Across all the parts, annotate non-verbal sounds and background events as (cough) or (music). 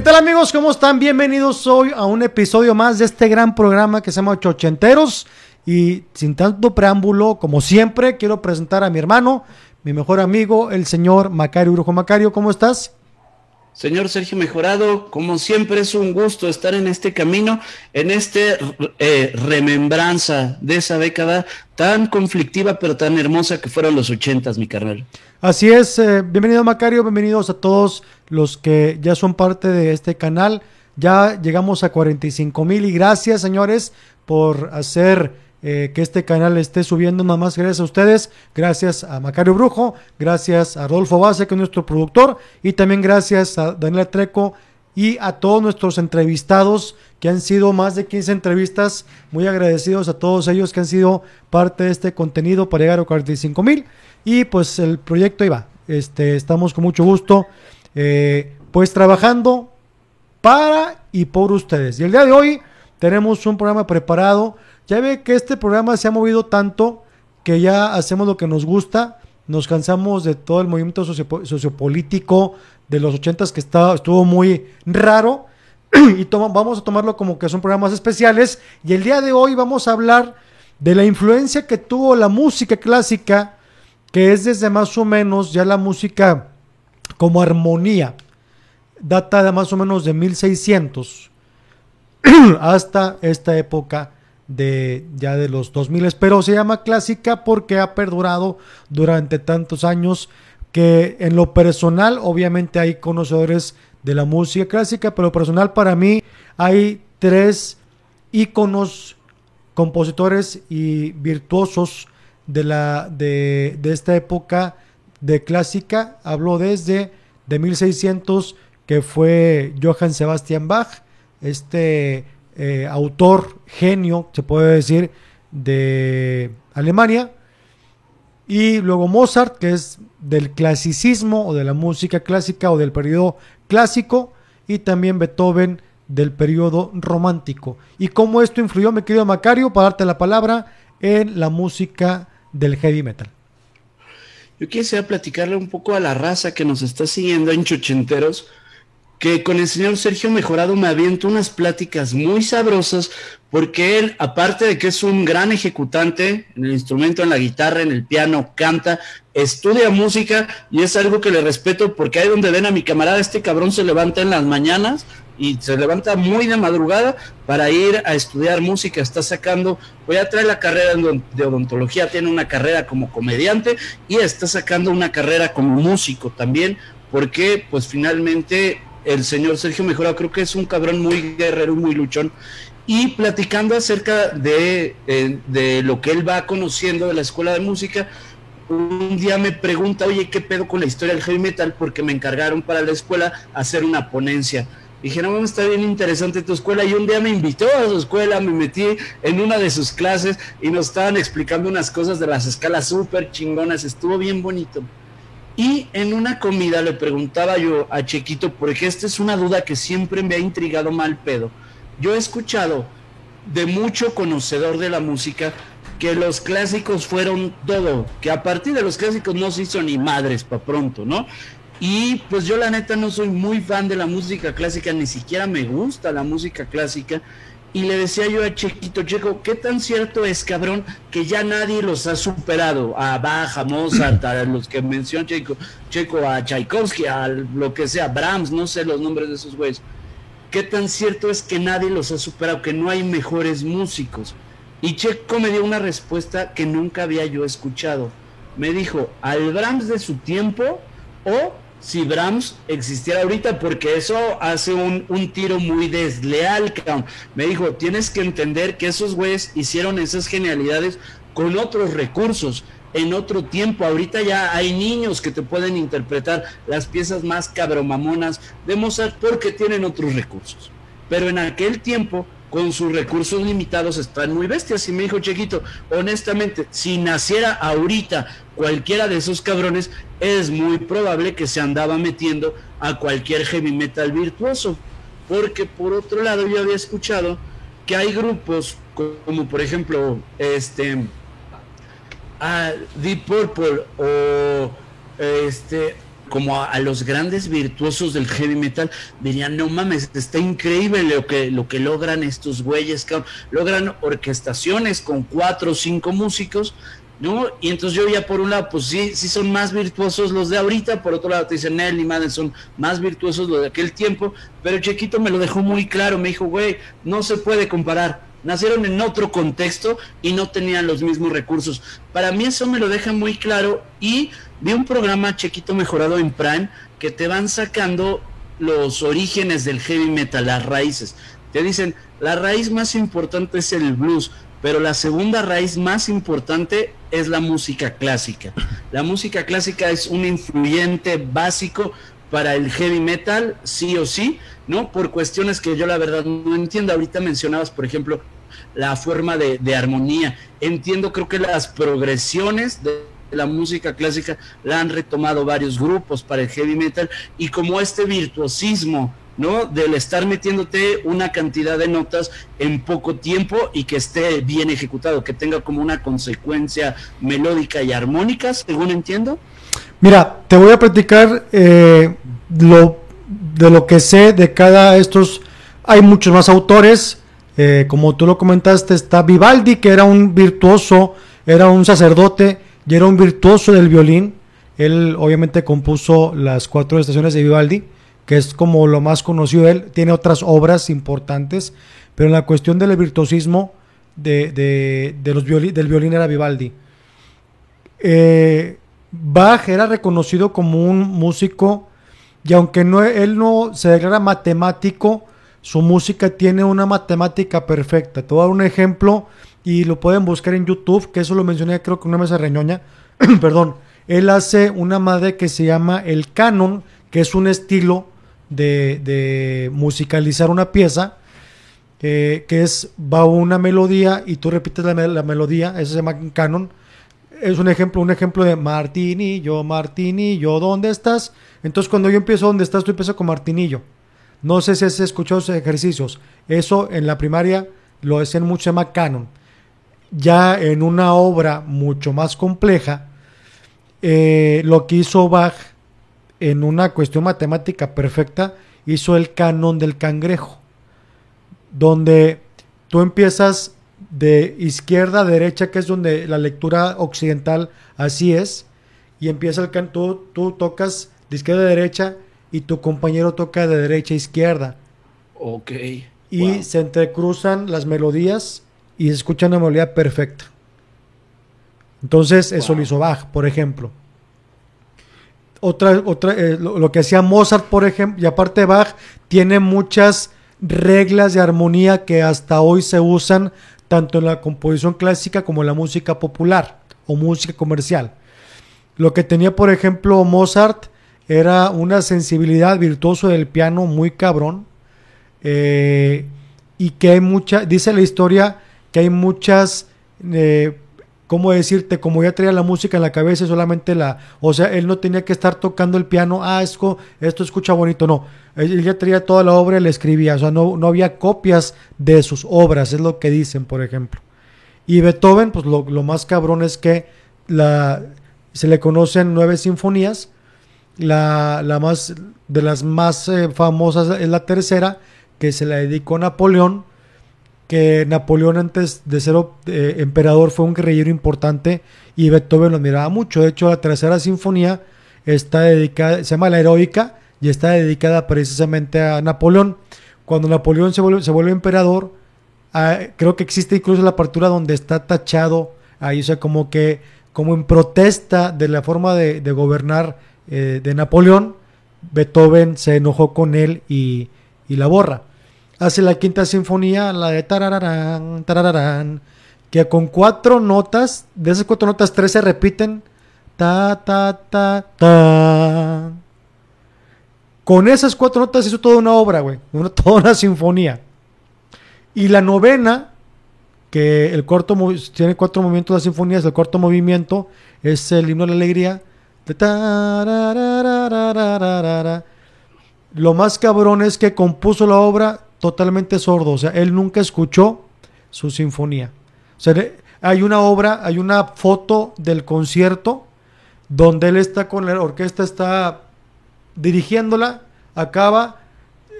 ¿Qué tal amigos? ¿Cómo están? Bienvenidos hoy a un episodio más de este gran programa que se llama Chochenteros. Y sin tanto preámbulo, como siempre, quiero presentar a mi hermano, mi mejor amigo, el señor Macario Brujo. Macario, ¿cómo estás? Señor Sergio Mejorado, como siempre es un gusto estar en este camino, en este eh, remembranza de esa década tan conflictiva pero tan hermosa que fueron los ochentas, mi carnal. Así es, eh, bienvenido Macario, bienvenidos a todos los que ya son parte de este canal. Ya llegamos a 45 mil y gracias señores por hacer eh, que este canal esté subiendo nada más gracias a ustedes, gracias a Macario Brujo, gracias a Rodolfo Base, que es nuestro productor, y también gracias a Daniela Treco y a todos nuestros entrevistados, que han sido más de 15 entrevistas, muy agradecidos a todos ellos que han sido parte de este contenido para llegar a 45 mil, y pues el proyecto iba, este, estamos con mucho gusto, eh, pues trabajando para y por ustedes, y el día de hoy tenemos un programa preparado, ya ve que este programa se ha movido tanto que ya hacemos lo que nos gusta, nos cansamos de todo el movimiento sociopolítico de los ochentas que estaba, estuvo muy raro (clears throat) y vamos a tomarlo como que son programas especiales y el día de hoy vamos a hablar de la influencia que tuvo la música clásica, que es desde más o menos ya la música como armonía, data de más o menos de 1600 (clears throat) hasta esta época de ya de los 2000, pero se llama clásica porque ha perdurado durante tantos años que en lo personal obviamente hay conocedores de la música clásica, pero personal para mí hay tres íconos, compositores y virtuosos de, la, de, de esta época de clásica. Hablo desde de 1600 que fue Johann Sebastian Bach, este eh, autor genio, se puede decir, de Alemania. Y luego Mozart, que es del clasicismo o de la música clásica o del periodo clásico. Y también Beethoven del periodo romántico. Y cómo esto influyó, mi querido Macario, para darte la palabra, en la música del heavy metal. Yo quisiera platicarle un poco a la raza que nos está siguiendo en Chochenteros que con el señor Sergio Mejorado me aviento unas pláticas muy sabrosas, porque él, aparte de que es un gran ejecutante en el instrumento, en la guitarra, en el piano, canta, estudia música y es algo que le respeto porque ahí donde ven a mi camarada, este cabrón se levanta en las mañanas y se levanta muy de madrugada para ir a estudiar música. Está sacando, voy a traer la carrera de odontología, tiene una carrera como comediante y está sacando una carrera como músico también, porque pues finalmente el señor Sergio Mejorado, creo que es un cabrón muy guerrero, muy luchón. Y platicando acerca de, eh, de lo que él va conociendo de la escuela de música, un día me pregunta, oye, ¿qué pedo con la historia del heavy metal? Porque me encargaron para la escuela hacer una ponencia. Dije, no, está bien interesante tu escuela. Y un día me invitó a su escuela, me metí en una de sus clases y nos estaban explicando unas cosas de las escalas súper chingonas. Estuvo bien bonito. Y en una comida le preguntaba yo a Chequito, porque esta es una duda que siempre me ha intrigado mal pedo. Yo he escuchado de mucho conocedor de la música que los clásicos fueron todo, que a partir de los clásicos no se hizo ni madres para pronto, ¿no? Y pues yo la neta no soy muy fan de la música clásica, ni siquiera me gusta la música clásica. Y le decía yo a Chequito, Checo, ¿qué tan cierto es, cabrón, que ya nadie los ha superado? A Bach, a Mozart, a los que mencionó Checo, Checo, a Tchaikovsky, a lo que sea, Brahms, no sé los nombres de esos güeyes. ¿Qué tan cierto es que nadie los ha superado, que no hay mejores músicos? Y Checo me dio una respuesta que nunca había yo escuchado. Me dijo, al Brahms de su tiempo o si Brahms existiera ahorita, porque eso hace un, tiro muy desleal, Me dijo, tienes que entender que esos güeyes hicieron esas genialidades con otros recursos, en otro tiempo. Ahorita ya hay niños que te pueden interpretar las piezas más cabromamonas de Mozart porque tienen otros recursos. Pero en aquel tiempo con sus recursos limitados están muy bestias. Y me dijo Chequito, honestamente, si naciera ahorita cualquiera de esos cabrones, es muy probable que se andaba metiendo a cualquier heavy metal virtuoso. Porque por otro lado yo había escuchado que hay grupos como por ejemplo este Deep Purple o este como a, los grandes virtuosos del heavy metal, dirían, no mames, está increíble lo que, lo que logran estos güeyes, logran orquestaciones con cuatro o cinco músicos, ¿no? Y entonces yo ya por un lado, pues sí, sí son más virtuosos los de ahorita, por otro lado te dicen, Nelly, madre, son más virtuosos los de aquel tiempo, pero Chiquito me lo dejó muy claro, me dijo, güey, no se puede comparar, nacieron en otro contexto y no tenían los mismos recursos. Para mí eso me lo deja muy claro y vi un programa Chiquito mejorado en Prime que te van sacando los orígenes del heavy metal, las raíces. Te dicen, la raíz más importante es el blues, pero la segunda raíz más importante es la música clásica. La música clásica es un influyente básico para el heavy metal, sí o sí, ¿no? Por cuestiones que yo la verdad no entiendo. Ahorita mencionabas, por ejemplo, la forma de, armonía. Entiendo, creo que las progresiones de la música clásica la han retomado varios grupos para el heavy metal y como este virtuosismo ¿no? Del estar metiéndote una cantidad de notas en poco tiempo y que esté bien ejecutado, que tenga como una consecuencia melódica y armónica, según entiendo. Mira, te voy a platicar eh, lo, de lo que sé de cada estos. Hay muchos más autores, eh, como tú lo comentaste, está Vivaldi, que era un virtuoso, era un sacerdote y era un virtuoso del violín. Él obviamente compuso las cuatro estaciones de Vivaldi que es como lo más conocido él. Tiene otras obras importantes, pero en la cuestión del virtuosismo de, los del violín era Vivaldi. Eh, Bach era reconocido como un músico y aunque no, él no se declara matemático, su música tiene una matemática perfecta. Te voy a dar un ejemplo y lo pueden buscar en YouTube, que eso lo mencioné creo que una mesa reñoña. (clears throat) Perdón. Él hace una madre que se llama el canon, que es un estilo de, musicalizar una pieza, que es, va una melodía y tú repites la, melodía, eso se llama canon. Es un ejemplo, un ejemplo de Martinillo, Martinillo, ¿dónde estás? Entonces cuando yo empiezo ¿dónde estás? Tú empiezas con Martinillo. No sé si has escuchado esos ejercicios. Eso en la primaria lo decían mucho, se canon. Ya en una obra mucho más compleja, eh, lo que hizo Bach en una cuestión matemática perfecta, hizo el canon del cangrejo, donde tú empiezas de izquierda a derecha, que es donde la lectura occidental así es, y empieza el canto, tú, tocas de izquierda a derecha y tu compañero toca de derecha a izquierda. Ok. Y se entrecruzan las melodías y se escucha una melodía perfecta. Entonces, eso lo hizo Bach, por ejemplo otra, otra, eh, lo, que hacía Mozart, por ejemplo, y aparte Bach, tiene muchas reglas de armonía que hasta hoy se usan tanto en la composición clásica como en la música popular o música comercial. Lo que tenía, por ejemplo, Mozart era una sensibilidad virtuoso del piano muy cabrón. Eh, y que hay mucha, dice la historia que hay muchas eh, ¿cómo decirte? Como ya traía la música en la cabeza, solamente la, o sea, él no tenía que estar tocando el piano, ah, esto, esto escucha bonito, no, él ya traía toda la obra y le escribía, o sea, no, no había copias de sus obras, es lo que dicen, por ejemplo. Y Beethoven, pues lo, más cabrón es que la, se le conocen nueve sinfonías, la, la más, de las más eh, famosas es la tercera, que se la dedicó Napoleón, que Napoleón antes de ser eh, emperador fue un guerrillero importante y Beethoven lo admiraba mucho. De hecho, la tercera sinfonía está dedicada, se llama La Heroica y está dedicada precisamente a Napoleón. Cuando Napoleón se vuelve, se vuelve emperador, ah, creo que existe incluso la partitura donde está tachado ahí, o sea, como que como en protesta de la forma de, gobernar eh, de Napoleón, Beethoven se enojó con él y la borra hace la quinta sinfonía, la de tarararán, tarararán, que con cuatro notas, de esas cuatro notas, tres se repiten. Ta, ta, ta, ta. Con esas cuatro notas hizo toda una obra, güey. (laughs) toda una sinfonía. Y la novena, que el corto tiene cuatro movimientos de las sinfonías, el corto movimiento es el himno de la alegría. Lo más cabrón es que compuso la obra totalmente sordo, o sea, él nunca escuchó su sinfonía. O sea, hay una obra, hay una foto del concierto donde él está con la orquesta, está dirigiéndola, acaba,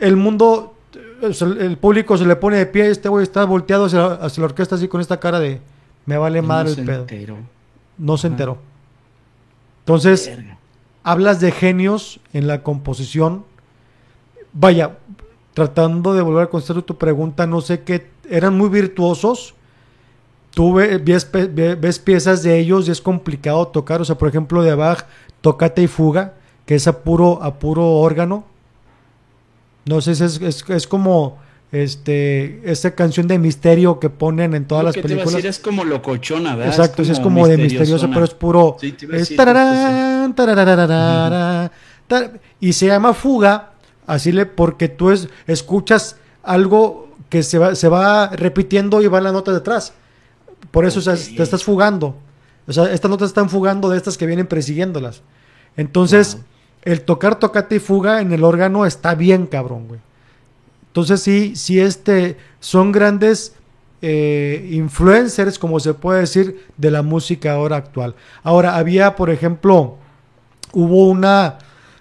el mundo, el público se le pone de pie, este güey está volteado hacia, hacia la orquesta así con esta cara de me vale madre no el pedo. enteró. No se Ajá. enteró. Entonces, Verga. hablas de genios en la composición. Vaya, tratando de volver a contestar tu pregunta, no sé qué, eran muy virtuosos. Tú ve- ves, piezas de ellos y es complicado tocar. O sea, por ejemplo, de Bach, Tocate y Fuga, que es a puro, a puro órgano. No sé si es, es, es como este, esa canción de misterio que ponen en todas las que te iba a películas. decir es como locochona, ¿verdad? Exacto, sí, es como de misterioso, pero es puro. Sí, te iba a es decir tararán, tararararara, tar- y se llama fuga, así le, porque tú es, escuchas algo que se va, se va repitiendo y va la nota detrás. Por eso o sea, Ok. te estás fugando. O sea, estas notas están fugando de estas que vienen persiguiéndolas. Entonces, Wow. el tocar tocate y fuga en el órgano está bien, cabrón, güey. Entonces sí, sí este, son grandes eh, influencers, como se puede decir, de la música ahora actual. Ahora, había, por ejemplo, hubo una,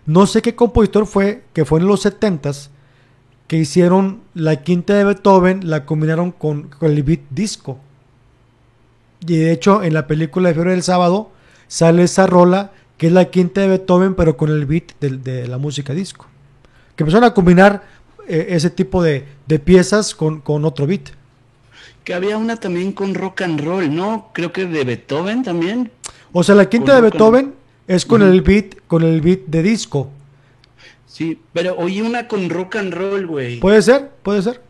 no sé qué compositor fue, que fue en los 70s, que hicieron la quinta de Beethoven, la combinaron con, con el beat disco. Y de hecho, en la película de Fiebre del Sábado sale esa rola que es la quinta de Beethoven, pero con el beat del- de, la música disco. Que empezaron a combinar eh, ese tipo de, de piezas con, con otro beat. Que había una también con rock and roll, ¿no? Creo que de Beethoven también. O sea, la quinta Con de Beethoven es con el beat, con el beat de disco. Sí, pero oí una con rock and roll, güey. Puede ser, puede ser.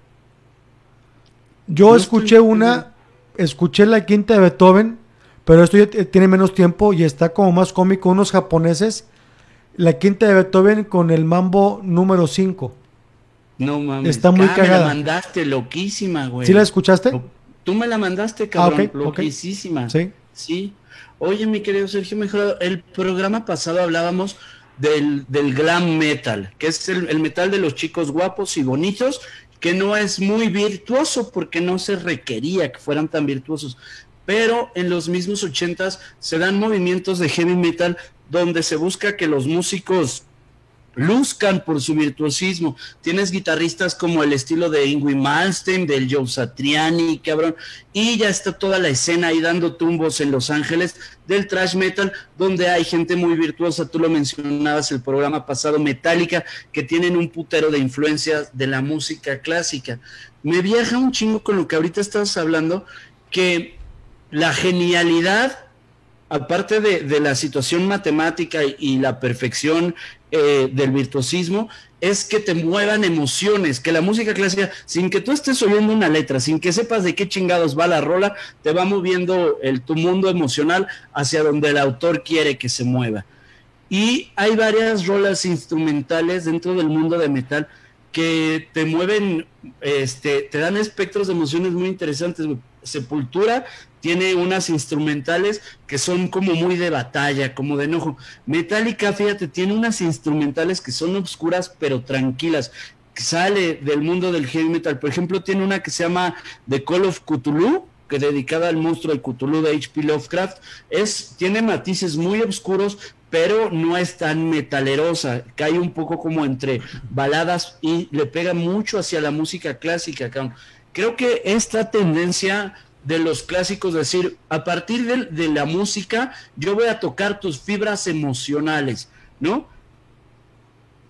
Yo No escuché estoy una, escuché la quinta de Beethoven, pero esto ya tiene menos tiempo y está como más cómico. Unos japoneses, la quinta de Beethoven con el mambo número 5. No mames. Está muy Ah, cagada. Me la mandaste, loquísima, güey. ¿Sí la escuchaste? Tú me la mandaste, cabrón. Ah, ok, ok. loquísima. Sí. Sí. Oye, mi querido Sergio Mejorado, el programa pasado hablábamos del, del glam metal, que es el, el metal de los chicos guapos y bonitos, que no es muy virtuoso porque no se requería que fueran tan virtuosos. Pero en los mismos ochentas se dan movimientos de heavy metal donde se busca que los músicos luzcan por su virtuosismo. Tienes guitarristas como el estilo de Ingrid Malmsteen, del Joe Satriani, cabrón, y ya está toda la escena ahí dando tumbos en Los Ángeles del thrash metal, donde hay gente muy virtuosa, tú lo mencionabas el programa pasado, Metallica, que tienen un putero de influencias de la música clásica. Me viaja un chingo con lo que ahorita estás hablando, que la genialidad aparte de, de la situación matemática y, la perfección eh, del virtuosismo, es que te muevan emociones, que la música clásica, sin que tú estés oyendo una letra, sin que sepas de qué chingados va la rola, te va moviendo el, tu mundo emocional hacia donde el autor quiere que se mueva. Y hay varias rolas instrumentales dentro del mundo de metal que te mueven, este, te dan espectros de emociones muy interesantes. Sepultura tiene unas instrumentales que son como muy de batalla, como de enojo. Metallica, fíjate, tiene unas instrumentales que son oscuras pero tranquilas. Sale del mundo del heavy metal. Por ejemplo, tiene una que se llama The Call of Cthulhu, que dedicada al monstruo de Cthulhu de H.P. Lovecraft. Es, tiene matices muy oscuros, pero no es tan metalerosa. Cae un poco como entre baladas y le pega mucho hacia la música clásica. cabrón. Creo que esta tendencia de los clásicos, decir, a partir de, la música, yo voy a tocar tus fibras emocionales, ¿no?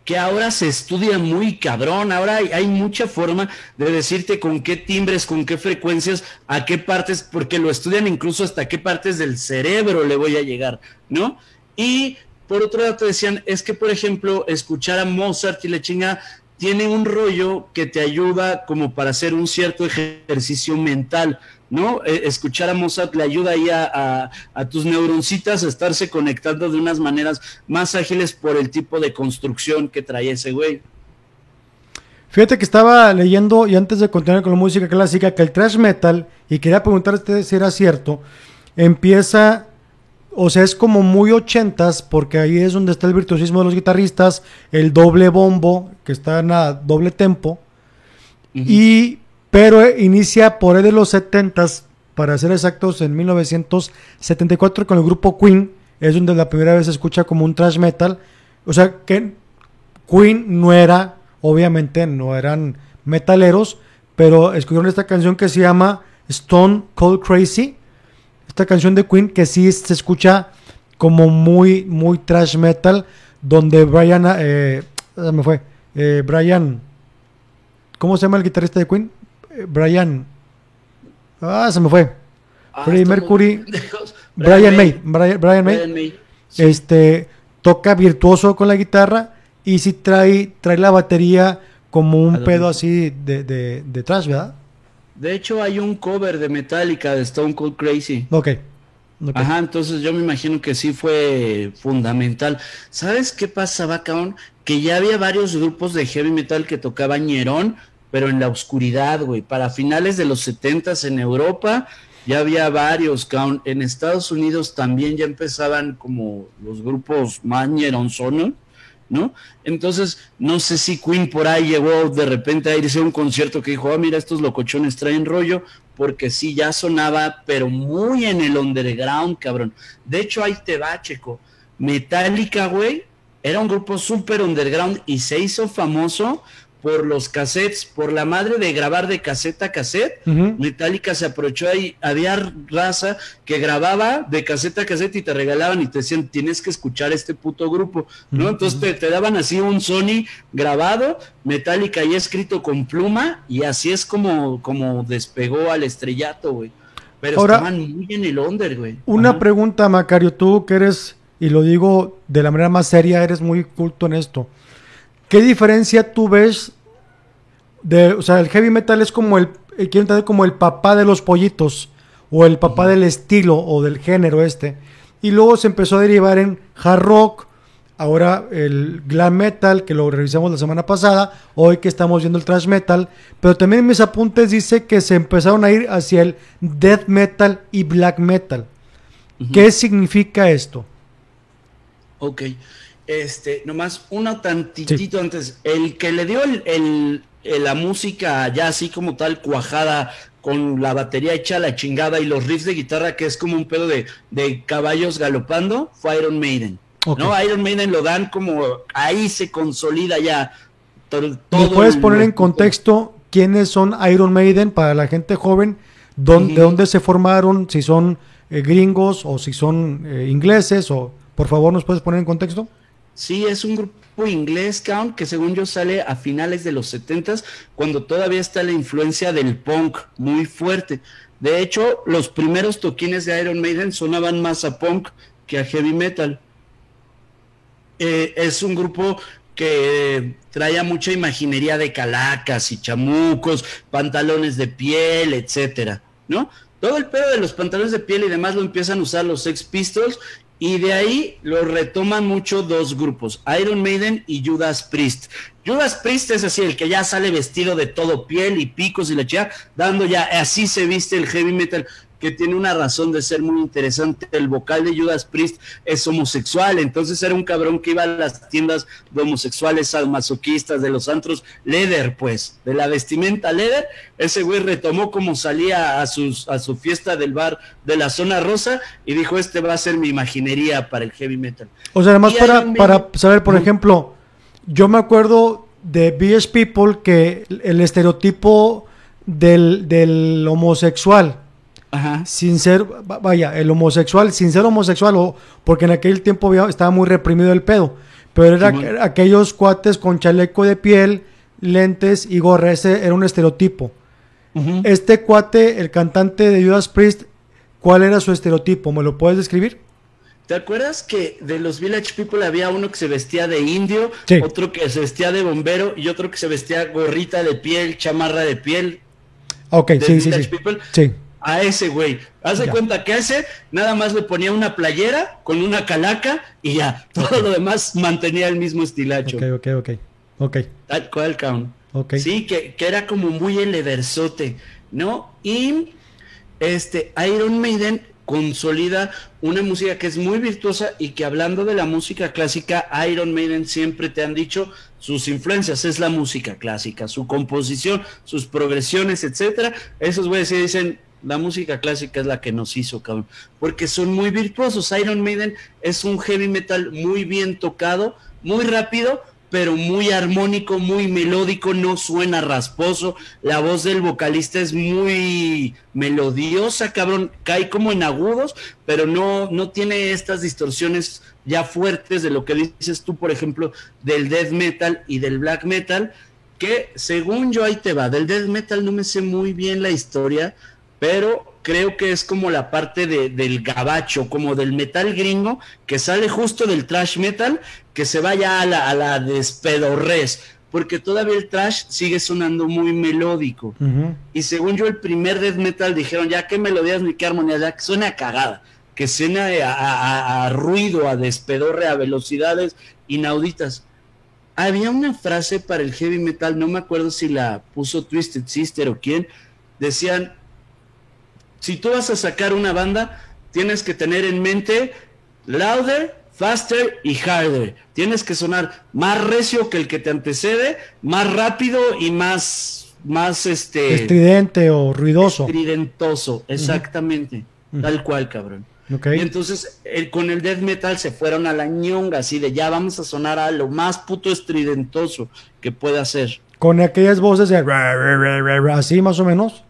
que ahora se estudia muy cabrón, ahora hay, hay, mucha forma de decirte con qué timbres, con qué frecuencias, a qué partes, porque lo estudian incluso hasta qué partes del cerebro le voy a llegar, ¿no? Y por otro lado te decían, es que por ejemplo, escuchar a Mozart y la chinga tiene un rollo que te ayuda como para hacer un cierto ejercicio mental, ¿no? Eh, escuchar a Mozart le ayuda ahí a, a, a, tus neuroncitas a estarse conectando de unas maneras más ágiles por el tipo de construcción que trae ese güey. Fíjate que estaba leyendo, y antes de continuar con la música clásica, que el thrash metal, y quería preguntarte si era cierto, empieza, o sea, es como muy ochentas, porque ahí es donde está el virtuosismo de los guitarristas, el doble bombo, que está en a doble tempo, uh -huh. y pero inicia por ahí de los 70s, para ser exactos, en 1974 con el grupo Queen, es donde la primera vez se escucha como un thrash metal. O sea, que Queen no era, obviamente no eran metaleros, pero escogieron esta canción que se llama Stone Cold Crazy. Esta canción de Queen que sí se escucha como muy, muy trash metal, donde Brian, eh, me fue, eh, Brian, ¿cómo se llama el guitarrista de Queen? Eh, Brian, ah, se me fue. Ah, Freddie Mercury. (laughs) Brian May, Brian, Brian May, Brian May. Sí. este, toca virtuoso con la guitarra y sí trae, trae la batería como un pedo así de, de, de trash, ¿verdad? De hecho, hay un cover de Metallica de Stone Cold Crazy. Ok. ok. Ajá, entonces yo me imagino que sí fue fundamental. ¿Sabes qué pasaba, cabrón? Que ya había varios grupos de heavy metal que tocaban ñerón, pero en la oscuridad, güey. Para finales de los setentas en Europa ya había varios, cabrón. En Estados Unidos también ya empezaban como los grupos más ñeronzonos, ¿no? Entonces, no sé si Queen por ahí llegó de repente a irse a un concierto que dijo, ah, mira, estos locochones traen rollo, porque sí, ya sonaba, pero muy en el underground, cabrón. De hecho, ahí te va, checo. Metallica, güey, era un grupo súper underground y se hizo famoso por los cassettes, por la madre de grabar de cassette a cassette. Metallica se aprovechó ahí, había raza que grababa de cassette a cassette y te regalaban y te decían, tienes que escuchar este puto grupo, ¿no? Entonces te, te daban así un Sony grabado, Metallica ya escrito con pluma y así es como, como despegó al estrellato, güey. Pero Ahora- estaban muy en el under, güey. Una Ajá. pregunta, Macario, tú que eres, y lo digo de la manera más seria, eres muy culto en esto. ¿Qué diferencia tú ves de, o sea, el heavy metal es como el, eh, quiero entender como el papá de los pollitos, o el papá del estilo, o del género este. Y luego se empezó a derivar en hard rock, ahora el glam metal, que lo revisamos la semana pasada, hoy que estamos viendo el thrash metal, pero también en mis apuntes dice que se empezaron a ir hacia el death metal y black metal. ¿Qué significa esto? Ok. Este, nomás uno tantitito antes. El que le dio el, el- el- la música ya así como tal, cuajada, con la batería hecha la chingada y los riffs de guitarra, que es como un pedo de, de caballos galopando, fue Iron Maiden. ¿No? Iron Maiden lo dan como ahí se consolida ya. to- ¿Me todo puedes poner en contexto quiénes son Iron Maiden para la gente joven? ¿Dón- ¿De dónde se formaron? Si son eh, gringos o si son eh, ingleses o por favor nos puedes poner en contexto. Sí, es un grupo inglés, Count, que según yo sale a finales de los 70 cuando todavía está la influencia del punk muy fuerte. De hecho, los primeros toquines de Iron Maiden sonaban más a punk que a heavy metal. Eh, es un grupo que traía mucha imaginería de calacas y chamucos, pantalones de piel, etcétera, ¿no? Todo el pedo de los pantalones de piel y demás lo empiezan a usar los Sex Pistols y de ahí lo retoman mucho dos grupos, Iron Maiden y Judas Priest. Judas Priest es así, el que ya sale vestido de todo piel y picos y la chica, dando ya, así se viste el heavy metal, que tiene una razón de ser muy interesante. El vocal de Judas Priest es homosexual, entonces era un cabrón que iba a las tiendas de homosexuales, masoquistas, de los antros, leather, pues, de la vestimenta leather. Ese güey retomó como salía a, sus, a su fiesta del bar de la zona rosa y dijo: Este va a ser mi imaginería para el heavy metal. O sea, además para, para saber, por ejemplo, yo me acuerdo de BS People que el estereotipo del, del homosexual, Ajá. sin ser, va- vaya, el homosexual, sin ser homosexual, o porque en aquel tiempo había- estaba muy reprimido el pedo, pero era, Simón. era aquellos cuates con chaleco de piel, lentes y gorra, ese era un estereotipo. Este cuate, el cantante de Judas Priest, ¿cuál era su estereotipo? ¿Me lo puedes describir? ¿Te acuerdas que de los Village People había uno que se vestía de indio, Sí. otro que se vestía de bombero y otro que se vestía gorrita de piel, chamarra de piel? Ok, ¿De sí, sí, sí. People? Sí. A ese güey. Haz de Ya. cuenta que ese nada más le ponía una playera con una calaca y ya. (laughs) Todo lo demás mantenía el mismo estilacho. Ok, ok, ok. Ok, Tal cual, cabrón. ok. Sí, que, que era como muy el eversote, ¿no? Y este Iron Maiden consolida una música que es muy virtuosa y que hablando de la música clásica, Iron Maiden siempre te han dicho sus influencias es la música clásica, su composición, sus progresiones, etcétera. Esos güeyes sí dicen la música clásica es la que nos hizo, cabrón, porque son muy virtuosos. Iron Maiden es un heavy metal muy bien tocado, muy rápido, pero muy armónico, muy melódico, no suena rasposo. La voz del vocalista es muy melodiosa, cabrón, cae como en agudos, pero no, no tiene estas distorsiones ya fuertes de lo que dices tú, por ejemplo, del death metal y del black metal, que según yo ahí te va, del death metal no me sé muy bien la historia, pero creo que es como la parte de, del gabacho, como del metal gringo, que sale justo del trash metal, que se vaya a la, a la despedorrez, porque todavía el trash sigue sonando muy melódico. Y según yo, el primer death metal dijeron, ya qué melodías ni qué armonía, ya que suena cagada, que suena a, a ruido, a despedorre, a velocidades inauditas. Había una frase para el heavy metal, no me acuerdo si la puso Twisted Sister o quién, decían, si tú vas a sacar una banda, tienes que tener en mente louder, faster y harder. Tienes que sonar más recio que el que te antecede, más rápido y más, más este. Estridente o ruidoso. Estridentoso, exactamente. Tal cual, cabrón. Y entonces con el death metal se fueron a la ñonga, así de ya vamos a sonar a lo más puto estridentoso que pueda ser. Con aquellas voces de así más o menos.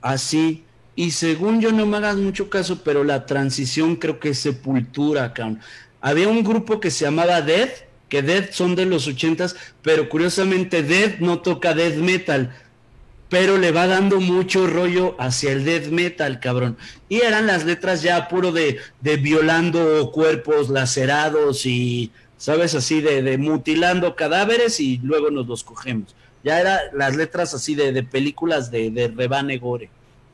Así. Y según yo no me hagas mucho caso, pero la transición creo que es sepultura, cabrón. Había un grupo que se llamaba Death, que Death son de los ochentas, pero curiosamente Death no toca death metal, pero le va dando mucho rollo hacia el death metal, cabrón. Y eran las letras ya puro de, de violando cuerpos lacerados y, ¿sabes? Así de, de, mutilando cadáveres y luego nos los cogemos. Ya eran las letras así de, de películas de, de rebane gore.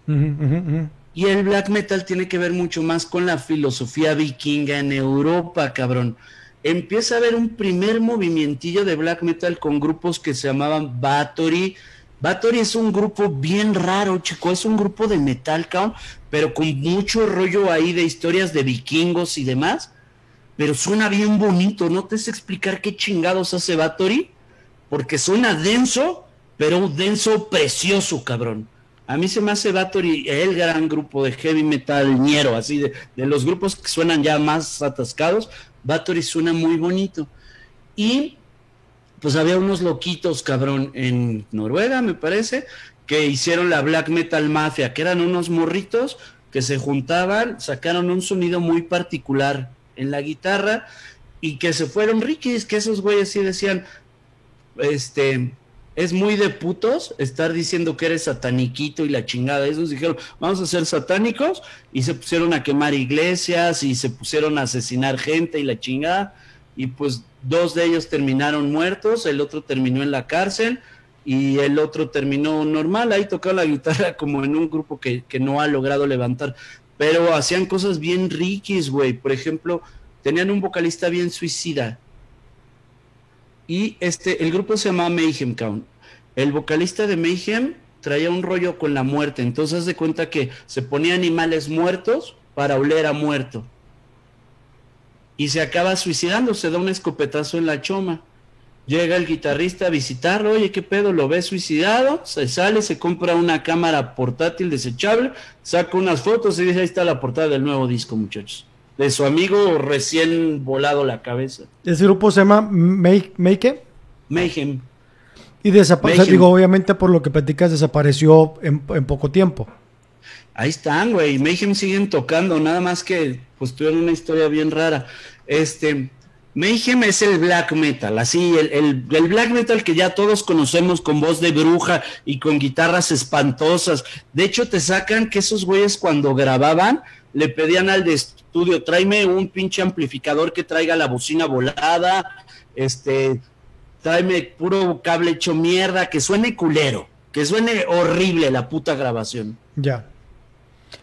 Y el black metal tiene que ver mucho más con la filosofía vikinga en Europa, cabrón. Empieza a haber un primer movimientillo de black metal con grupos que se llamaban Bathory. Bathory es un grupo bien raro, chico. Es un grupo de metal, cabrón, pero con mucho rollo ahí de historias de vikingos y demás. Pero suena bien bonito. No te sé explicar qué chingados hace Bathory, porque suena denso, pero denso precioso, cabrón. A mí se me hace Bathory el gran grupo de heavy metal ñero, así de, de los grupos que suenan ya más atascados. Bathory suena muy bonito. Y pues había unos loquitos, cabrón, en Noruega, me parece, que hicieron la black metal mafia, que eran unos morritos que se juntaban, sacaron un sonido muy particular en la guitarra y que se fueron riquis, que esos güeyes sí decían, este, es muy de putos estar diciendo que eres sataniquito y la chingada. Esos dijeron, vamos a ser satánicos y se pusieron a quemar iglesias y se pusieron a asesinar gente y la chingada. Y pues dos de ellos terminaron muertos, el otro terminó en la cárcel y el otro terminó normal, ahí tocaba la guitarra como en un grupo que, que no ha logrado levantar. Pero hacían cosas bien riquis, güey. Por ejemplo, tenían un vocalista bien suicida y este, el grupo se llama Mayhem Count. El vocalista de Mayhem traía un rollo con la muerte, entonces de cuenta que se ponía animales muertos para oler a muerto. Y se acaba suicidando, se da un escopetazo en la choma. Llega el guitarrista a visitarlo, oye, ¿qué pedo? Lo ve suicidado, se sale, se compra una cámara portátil desechable, saca unas fotos y dice, ahí está la portada del nuevo disco, muchachos de su amigo recién volado la cabeza. Ese grupo se llama Make, Make Mayhem. Y desapareció, digo, obviamente por lo que platicas, desapareció en, poco tiempo. Ahí están, güey. Mayhem siguen tocando, nada más que pues tuvieron una historia bien rara. Este, Mayhem es el black metal, así, el, el, el, black metal que ya todos conocemos con voz de bruja y con guitarras espantosas. De hecho, te sacan que esos güeyes cuando grababan le pedían al de estudio, tráeme un pinche amplificador que traiga la bocina volada, este, tráeme puro cable hecho mierda, que suene culero, que suene horrible la puta grabación. Ya.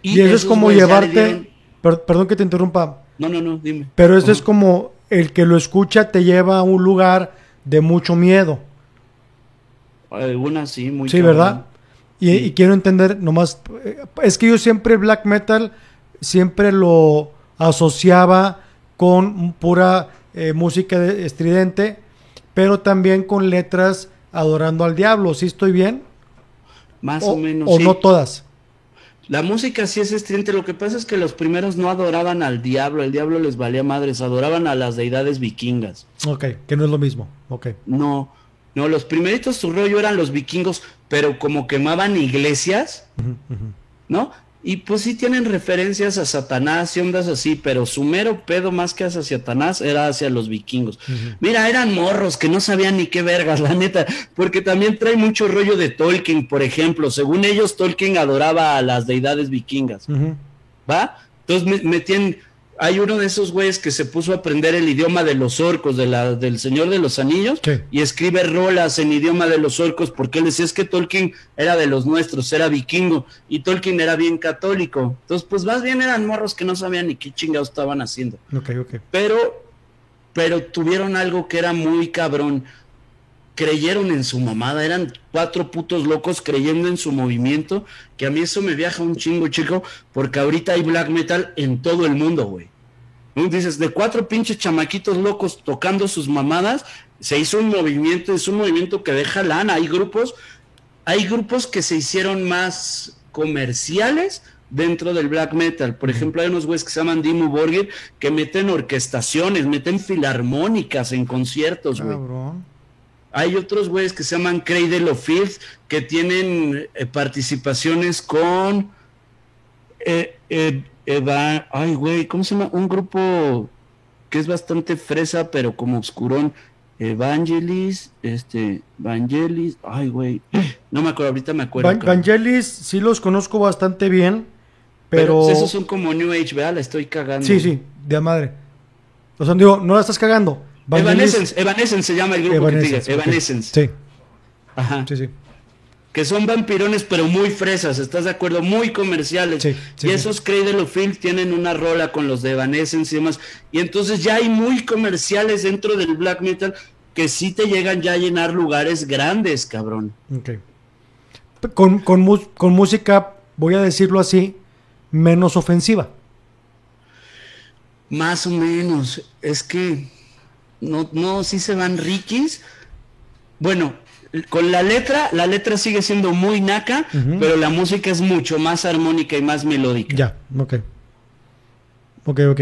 Y, eso es como llevarte, perdón que te interrumpa. No, no, no, dime. Pero eso es como el que lo escucha te lleva a un lugar de mucho miedo. Algunas sí, muy Sí, ¿verdad? Y, y, quiero entender nomás, eh, es que yo siempre black metal siempre lo asociaba con pura eh, música estridente, pero también con letras adorando al diablo. ¿Sí estoy bien? Más o, menos. ¿O no todas? La música sí es estridente, lo que pasa es que los primeros no adoraban al diablo, el diablo les valía madres, adoraban a las deidades vikingas. Ok, que no es lo mismo, ok. No, no, los primeritos su rollo eran los vikingos, pero como quemaban iglesias, ¿no? Y pues sí tienen referencias a Satanás y ondas así, pero su mero pedo más que hacia Satanás era hacia los vikingos. Mira, eran morros que no sabían ni qué vergas, la neta, porque también trae mucho rollo de Tolkien, por ejemplo. Según ellos, Tolkien adoraba a las deidades vikingas. ¿Va? Entonces metían hay uno de esos güeyes que se puso a aprender el idioma de los orcos, de la, del Señor de los Anillos, y escribe rolas en idioma de los orcos, porque él decía es que Tolkien era de los nuestros, era vikingo, y Tolkien era bien católico. Entonces, pues más bien eran morros que no sabían ni qué chingados estaban haciendo. Pero, pero tuvieron algo que era muy cabrón creyeron en su mamada, eran cuatro putos locos creyendo en su movimiento, que a mí eso me viaja un chingo, chico, porque ahorita hay black metal en todo el mundo, güey. Dices, de cuatro pinches chamaquitos locos tocando sus mamadas, se hizo un movimiento, es un movimiento que deja lana, hay grupos, hay grupos que se hicieron más comerciales dentro del black metal. Por ejemplo, hay unos güeyes que se llaman Dimmu Borgir que meten orquestaciones, meten filarmónicas en conciertos, güey. Hay otros güeyes que se llaman Cradle of Fields que tienen eh, participaciones con. Eh, eh, ay, güey, ¿cómo se llama? Un grupo que es bastante fresa, pero como oscurón. Evangelis, este, Evangelis, ay, güey, no me acuerdo, ahorita me acuerdo. Evangelis sí los conozco bastante bien, pero... esos son como New Age, ¿verdad? La estoy cagando. Sí, sí, de madre. O sea, digo, no la estás cagando. Evanescence, Evanescence se llama el grupo que te Evanescence. Sí. Ajá. Sí, sí. Que son vampirones, pero muy fresas, ¿estás de acuerdo? Muy comerciales. Sí, y esos Cradle of tienen una rola con los de Evanescence y demás. Y entonces ya hay muy comerciales dentro del black metal que sí te llegan ya a llenar lugares grandes, cabrón. Con, con, con música, voy a decirlo así, menos ofensiva. Más o menos. Es que no, no, sí se van riquis. Bueno, con la letra, la letra sigue siendo muy naca, pero la música es mucho más armónica y más melódica. Ya, ok. Ok, ok.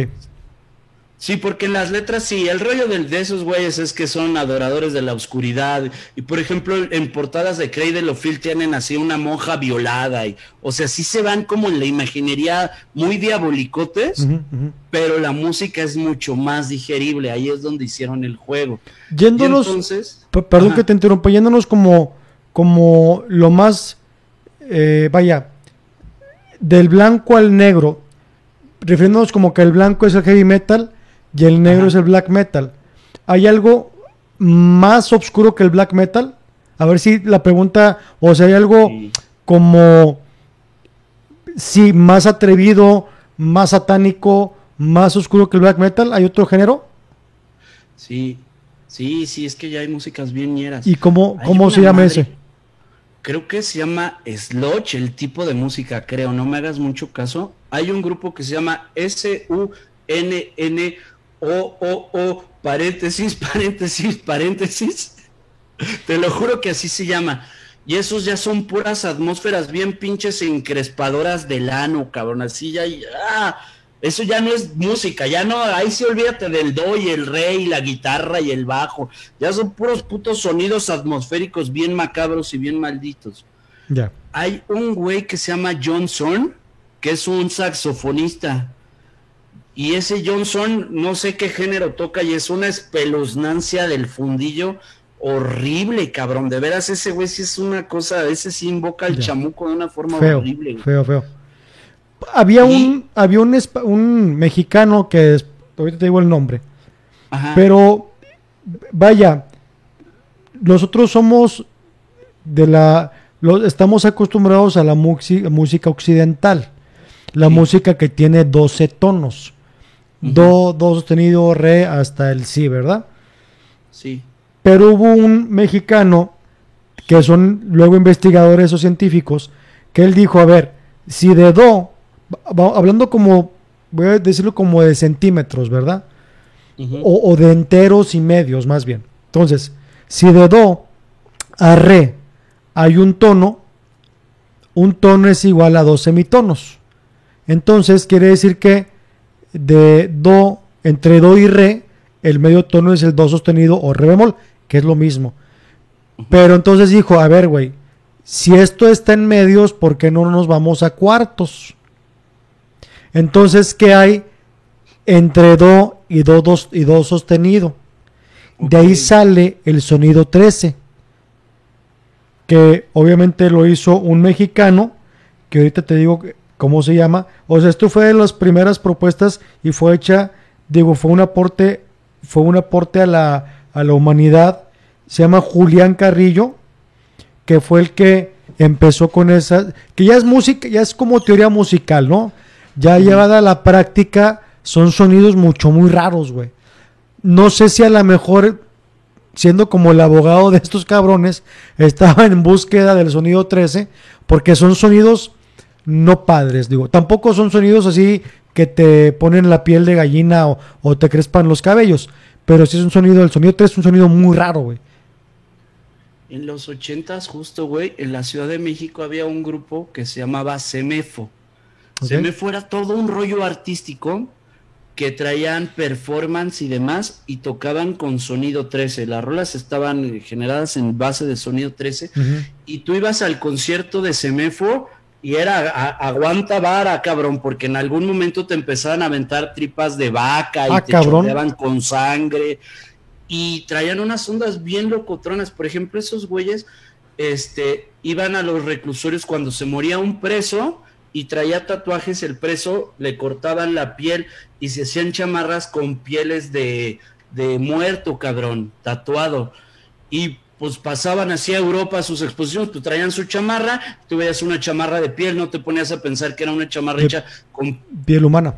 Sí, porque en las letras sí, el rollo de, de esos güeyes es que son adoradores de la oscuridad. Y por ejemplo, en portadas de Cradle of Filth tienen así una monja violada. Y, o sea, sí se van como en la imaginería muy diabolicotes, pero la música es mucho más digerible. Ahí es donde hicieron el juego. Yéndonos, entonces, perdón que te interrumpa, yéndonos como, como lo más, eh, vaya, del blanco al negro, refiriéndonos como que el blanco es el heavy metal y el negro es el black metal. ¿Hay algo más oscuro que el black metal? A ver si la pregunta, o sea, hay algo como, sí, más atrevido, más satánico, más oscuro que el black metal. ¿Hay otro género? Sí, sí, sí, es que ya hay músicas bien ñeras. ¿Y cómo, cómo se llama ese? Creo que se llama Sludge, el tipo de música, creo, no me hagas mucho caso. Hay un grupo que se llama S-U-N-N o, o, o, paréntesis, (laughs) paréntesis, paréntesis. Te lo juro que así se llama. Y esos ya son puras atmósferas bien pinches encrespadoras del ano, cabrón. Así ya, ah, eso ya no es música, ya no, ahí sí olvídate del do y el re y la guitarra y el bajo. Ya son puros putos sonidos atmosféricos bien macabros y bien malditos. Ya. Hay un güey que se llama John Zorn, que es un saxofonista y ese Johnson, no sé qué género toca y es una espeluznancia del fundillo horrible, cabrón. De veras, ese güey sí es una cosa, ese sí invoca al chamuco de una forma horrible. Feo, feo. Había un, había un, un mexicano que ahorita te digo el nombre. Pero, vaya, nosotros somos de la, estamos acostumbrados a la música occidental, la música que tiene 12 tonos. Do, do sostenido, re hasta el si, ¿verdad? Sí. Pero hubo un mexicano, que son luego investigadores o científicos, que él dijo, a ver, si de do, hablando como, voy a decirlo como de centímetros, ¿verdad? o, de enteros y medios, más bien. Entonces, si de do a re hay un tono, un tono es igual a dos semitonos. Entonces quiere decir que de do, entre do y re, el medio tono es el do sostenido o re bemol, que es lo mismo. Pero entonces dijo, a ver, güey, si esto está en medios, ¿por qué no nos vamos a cuartos? Entonces, ¿qué hay entre do y do, y do sostenido? De ahí sale el sonido 13, que obviamente lo hizo un mexicano, que ahorita te digo cómo se llama. O sea, esto fue de las primeras propuestas y fue hecha, digo, fue un aporte, fue un aporte a la, a la humanidad. Se llama Julián Carrillo, que fue el que empezó con esa, que ya es música, ya es como teoría musical, ¿no? Ya llevada a la práctica, son sonidos mucho, muy raros, güey. No sé si a lo mejor, siendo como el abogado de estos cabrones, estaba en búsqueda del sonido 13, porque son sonidos no padres, digo. Tampoco son sonidos así que te ponen la piel de gallina o, o te crespan los cabellos, pero sí es un sonido, el sonido 3 es un sonido muy raro, güey. En los ochentas, justo, güey, en la Ciudad de México había un grupo que se llamaba Semefo. Semefo era todo un rollo artístico que traían performance y demás y tocaban con sonido 13. Las rolas estaban generadas en base de sonido 13 y tú ibas al concierto de Semefo y era aguanta vara, cabrón, porque en algún momento te empezaban a aventar tripas de vaca y ah, te choreaban con sangre y traían unas ondas bien locotronas. Por ejemplo, esos güeyes este, iban a los reclusorios cuando se moría un preso y traía tatuajes el preso, le cortaban la piel y se hacían chamarras con pieles de, de muerto, cabrón, tatuado. Y pues pasaban así a Europa sus exposiciones, pues traían su chamarra, tú veías una chamarra de piel, no te ponías a pensar que era una chamarra hecha con piel humana.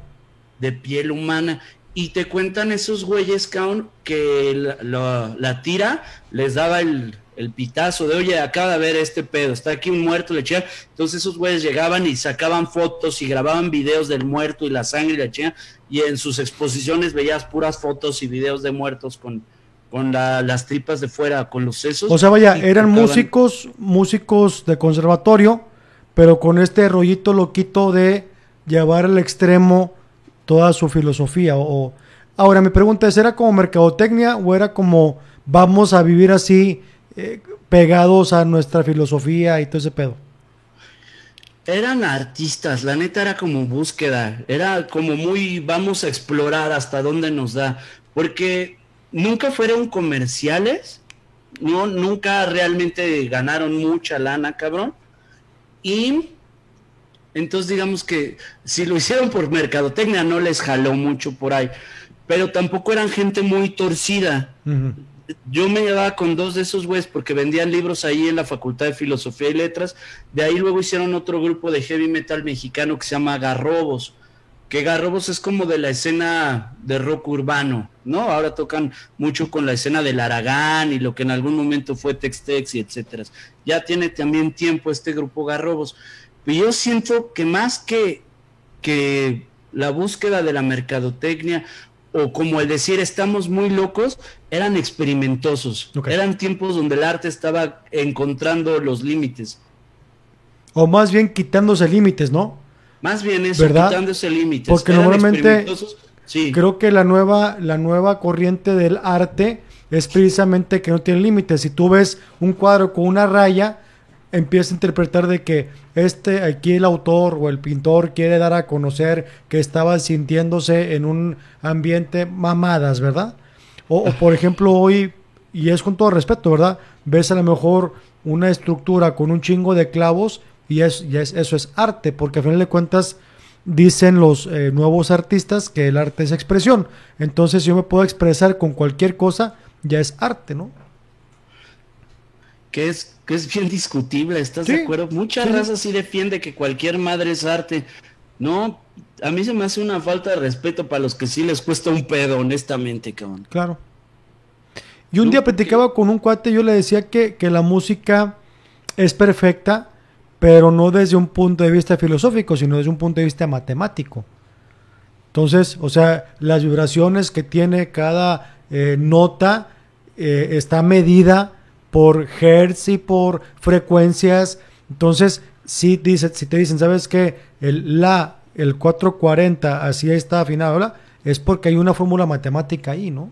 De piel humana y te cuentan esos güeyes, cabrón, que la, tira les daba el, pitazo de, oye, acaba de ver este pedo, está aquí un muerto, le echaban. Entonces esos güeyes llegaban y sacaban fotos y grababan videos del muerto y la sangre y la chingada. Y en sus exposiciones veías puras fotos y videos de muertos con, con las tripas de fuera, con los sesos. O sea, vaya, eran músicos, músicos de conservatorio, pero con este rollito loquito de llevar al extremo toda su filosofía. O, ahora, mi pregunta es, ¿era como mercadotecnia o era como vamos a vivir así eh, pegados a nuestra filosofía y todo ese pedo? Eran artistas, la neta era como búsqueda, era como muy vamos a explorar hasta dónde nos da, porque nunca fueron comerciales, no, nunca realmente ganaron mucha lana, cabrón. Y entonces digamos que si lo hicieron por mercadotecnia no les jaló mucho por ahí, pero tampoco eran gente muy torcida. Yo me llevaba con dos de esos güeyes porque vendían libros ahí en la Facultad de Filosofía y Letras. De ahí luego hicieron otro grupo de heavy metal mexicano que se llama Garrobos. Que Garrobos es como de la escena de rock urbano, ¿no? Ahora tocan mucho con la escena del Aragán y lo que en algún momento fue Tex-Tex y etcétera. Ya tiene también tiempo este grupo Garrobos yo siento que más que, que la búsqueda de la mercadotecnia o como el decir estamos muy locos, eran experimentosos. Eran tiempos donde el arte estaba encontrando los límites. O más bien quitándose límites, ¿no? Más bien eso, quitándose límites. Porque normalmente creo que la nueva, la nueva corriente del arte es precisamente que no tiene límites. Si tú ves un cuadro con una raya, empieza a interpretar de que este aquí el autor o el pintor quiere dar a conocer que estaba sintiéndose en un ambiente mamadas, ¿verdad? O, por ejemplo hoy, y es con todo respeto, ¿verdad? Ves a lo mejor una estructura con un chingo de clavos y, es, es eso es arte, porque a final de cuentas dicen los eh, nuevos artistas que el arte es expresión. Entonces yo me puedo expresar con cualquier cosa, ya es arte, ¿no? que es, que es bien discutible, ¿estás de acuerdo? Mucha raza sí defiende que cualquier madre es arte. No, a mí se me hace una falta de respeto para los que sí les cuesta un pedo, honestamente, cabrón. Claro. Y un día platicaba con un cuate, yo le decía que, que la música es perfecta, pero no desde un punto de vista filosófico, sino desde un punto de vista matemático. Entonces, o sea, las vibraciones que tiene cada eh, nota eh, está medida por hertz y por frecuencias. Entonces, si, dice, si te dicen, ¿sabes qué? El la, el 440, así está afinado, ¿verdad? es porque hay una fórmula matemática ahí, ¿no?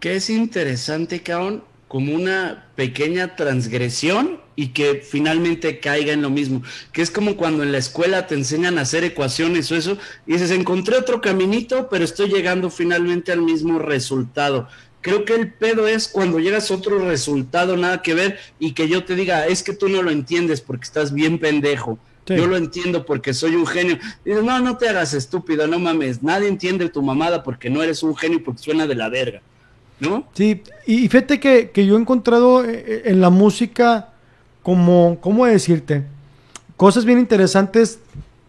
Que es interesante, cabrón, como una pequeña transgresión y que finalmente caiga en lo mismo. Que es como cuando en la escuela te enseñan a hacer ecuaciones o eso, y dices, encontré otro caminito, pero estoy llegando finalmente al mismo resultado. Creo que el pedo es cuando llegas a otro resultado, nada que ver, y que yo te diga, es que tú no lo entiendes porque estás bien pendejo. Yo lo entiendo porque soy un genio. Dices, no, no te hagas estúpido, no mames. Nadie entiende tu mamada porque no eres un genio porque suena de la verga. ¿No? Sí, y fíjate que, yo he encontrado eh, eh, en la música como, ¿cómo decirte? Cosas bien interesantes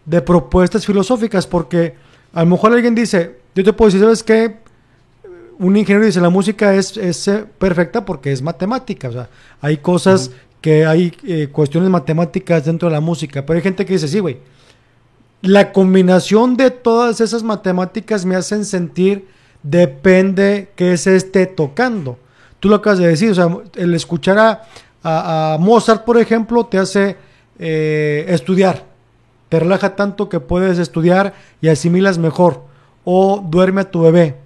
de propuestas filosóficas, porque a lo mejor alguien dice, yo te puedo decir, ¿sabes qué? Un ingeniero dice, la música es, es eh, perfecta porque es matemática, o sea, hay cosas que hay cuestiones matemáticas dentro de la música, pero hay gente que dice, sí, güey, la combinación de todas esas matemáticas me hacen sentir depende que se esté tocando. Tú lo acabas de decir, o sea, el escuchar a, Mozart, por ejemplo, te hace eh, estudiar, te relaja tanto que puedes estudiar y asimilas mejor, o duerme a tu bebé,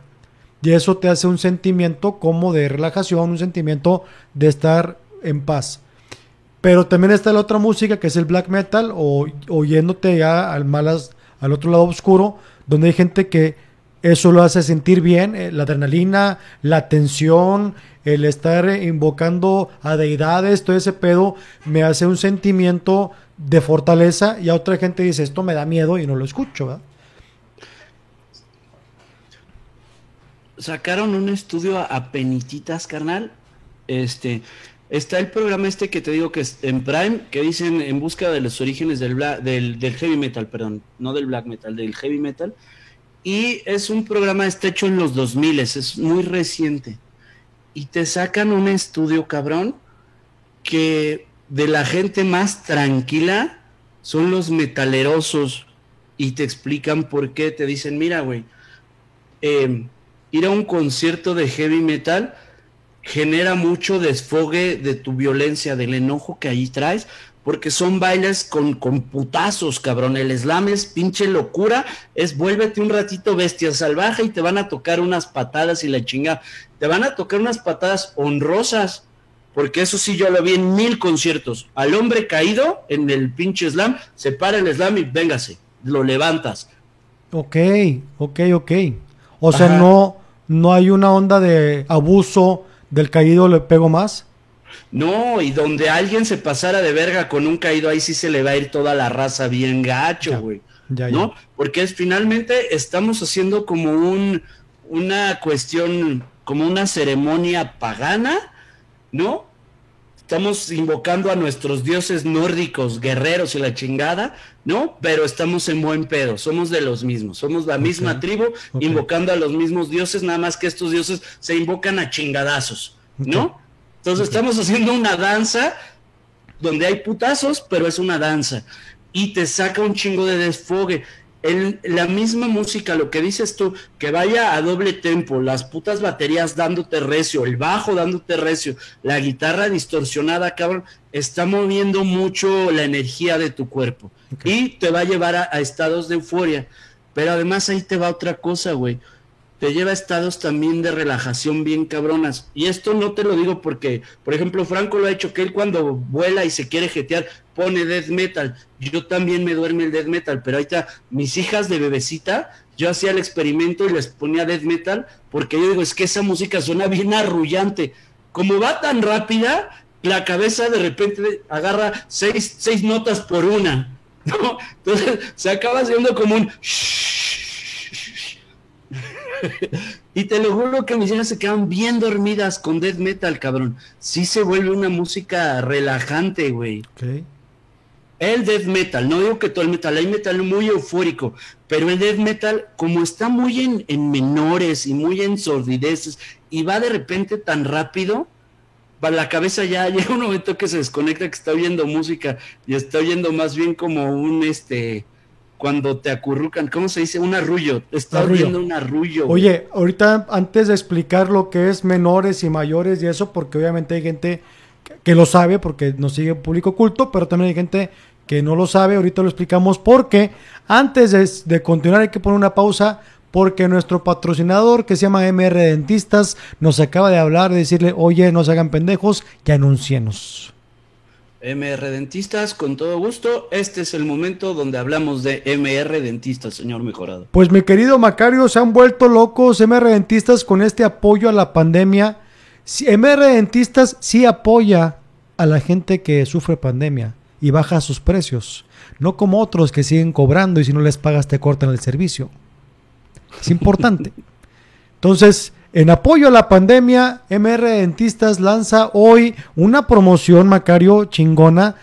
y eso te hace un sentimiento como de relajación, un sentimiento de estar en paz. Pero también está la otra música que es el black metal o oyéndote ya al malas al otro lado oscuro, donde hay gente que eso lo hace sentir bien, eh, la adrenalina, la tensión, el estar invocando a deidades, todo ese pedo me hace un sentimiento de fortaleza y a otra gente dice, esto me da miedo y no lo escucho, ¿verdad? Sacaron un estudio a, penititas, carnal. Este, está el programa este que te digo que es en Prime, que dicen en busca de los orígenes del, del, del heavy metal, perdón, no del black metal, del heavy metal y es un programa este hecho en los 2000, es muy reciente. Y te sacan un estudio, cabrón, que de la gente más tranquila son los metalerosos. Y te explican por qué. Te dicen, mira, güey, em, ir a un concierto de heavy metal genera mucho desfogue de tu violencia, del enojo que ahí traes, porque son bailes con, con putazos, cabrón. El slam es pinche locura, es vuélvete un ratito bestia salvaje y te van a tocar unas patadas y la chinga. Te van a tocar unas patadas honrosas, porque eso sí yo lo vi en mil conciertos. Al hombre caído en el pinche slam, se para el slam y véngase, lo levantas. Ok, ok, ok. O sea, no, no hay una onda de abuso del caído, le pego más. No, y donde alguien se pasara de verga con un caído, ahí sí se le va a ir toda la raza bien gacho, güey. ¿No? Porque es finalmente estamos haciendo como un una cuestión, como una ceremonia pagana, ¿no? Estamos invocando a nuestros dioses nórdicos, guerreros y la chingada, ¿no? Pero estamos en buen pedo, somos de los mismos, somos la misma tribu, invocando a los mismos dioses, nada más que estos dioses se invocan a chingadazos, ¿no? Entonces estamos haciendo una danza donde hay putazos, pero es una danza. Y te saca un chingo de desfogue. En la misma música, lo que dices tú, que vaya a doble tempo, las putas baterías dándote recio, el bajo dándote recio, la guitarra distorsionada, cabrón, está moviendo mucho la energía de tu cuerpo. Y te va a llevar a, a estados de euforia. Pero además ahí te va otra cosa, güey te lleva a estados también de relajación bien cabronas. Y esto no te lo digo porque, por ejemplo, Franco lo ha hecho que él cuando vuela y se quiere jetear pone death metal. Yo también me duerme el death metal, pero está, mis hijas de bebecita, yo hacía el experimento y les ponía death metal porque yo digo, es que esa música suena bien arrullante. Como va tan rápida, la cabeza de repente agarra seis, seis notas por una. ¿no? (laughs) Entonces se acaba haciendo como un... y te lo juro que mis hijas se quedan bien dormidas con death metal, cabrón. Sí se vuelve una música relajante, güey. El death metal, no digo que todo el metal, hay metal muy eufórico, pero el death metal, como está muy en, en menores y muy en sordideces y va de repente tan rápido, para la cabeza ya (laughs) llega un momento que se desconecta, que está oyendo música y está oyendo más bien como un este cuando te acurrucan, ¿cómo se dice? Un arrullo, está viendo un arrullo. Oye, ahorita antes de explicar lo que es menores y mayores y eso, porque obviamente hay gente que lo sabe porque nos sigue público oculto, pero también hay gente que no lo sabe. Ahorita lo explicamos porque antes de, de continuar hay que poner una pausa porque nuestro patrocinador que se llama MR Dentistas nos acaba de hablar, de decirle, oye, no se hagan pendejos, que anuncienos. MR Dentistas, con todo gusto. Este es el momento donde hablamos de MR Dentistas, señor Mejorado. Pues mi querido Macario, se han vuelto locos MR Dentistas con este apoyo a la pandemia. MR Dentistas sí apoya a la gente que sufre pandemia y baja sus precios, no como otros que siguen cobrando y si no les pagas te cortan el servicio. Es importante. (laughs) Entonces, en apoyo a la pandemia, MR Dentistas lanza hoy una promoción, Macario, chingona.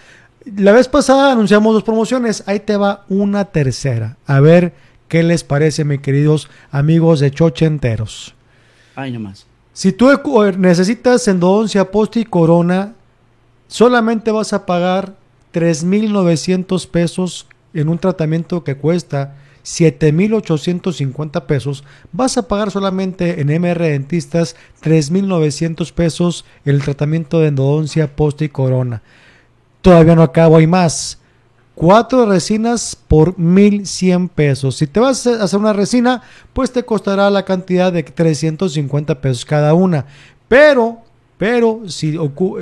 La vez pasada anunciamos dos promociones, ahí te va una tercera. A ver qué les parece, mis queridos amigos de Choche enteros. Ay, nomás. Si tú necesitas endodoncia post y corona, solamente vas a pagar 3.900 pesos en un tratamiento que cuesta 7.850 pesos, vas a pagar solamente en MR Dentistas 3.900 pesos el tratamiento de endodoncia, poste y corona. Todavía no acabo, hay más. Cuatro resinas por 1.100 pesos. Si te vas a hacer una resina, pues te costará la cantidad de 350 pesos cada una. Pero pero si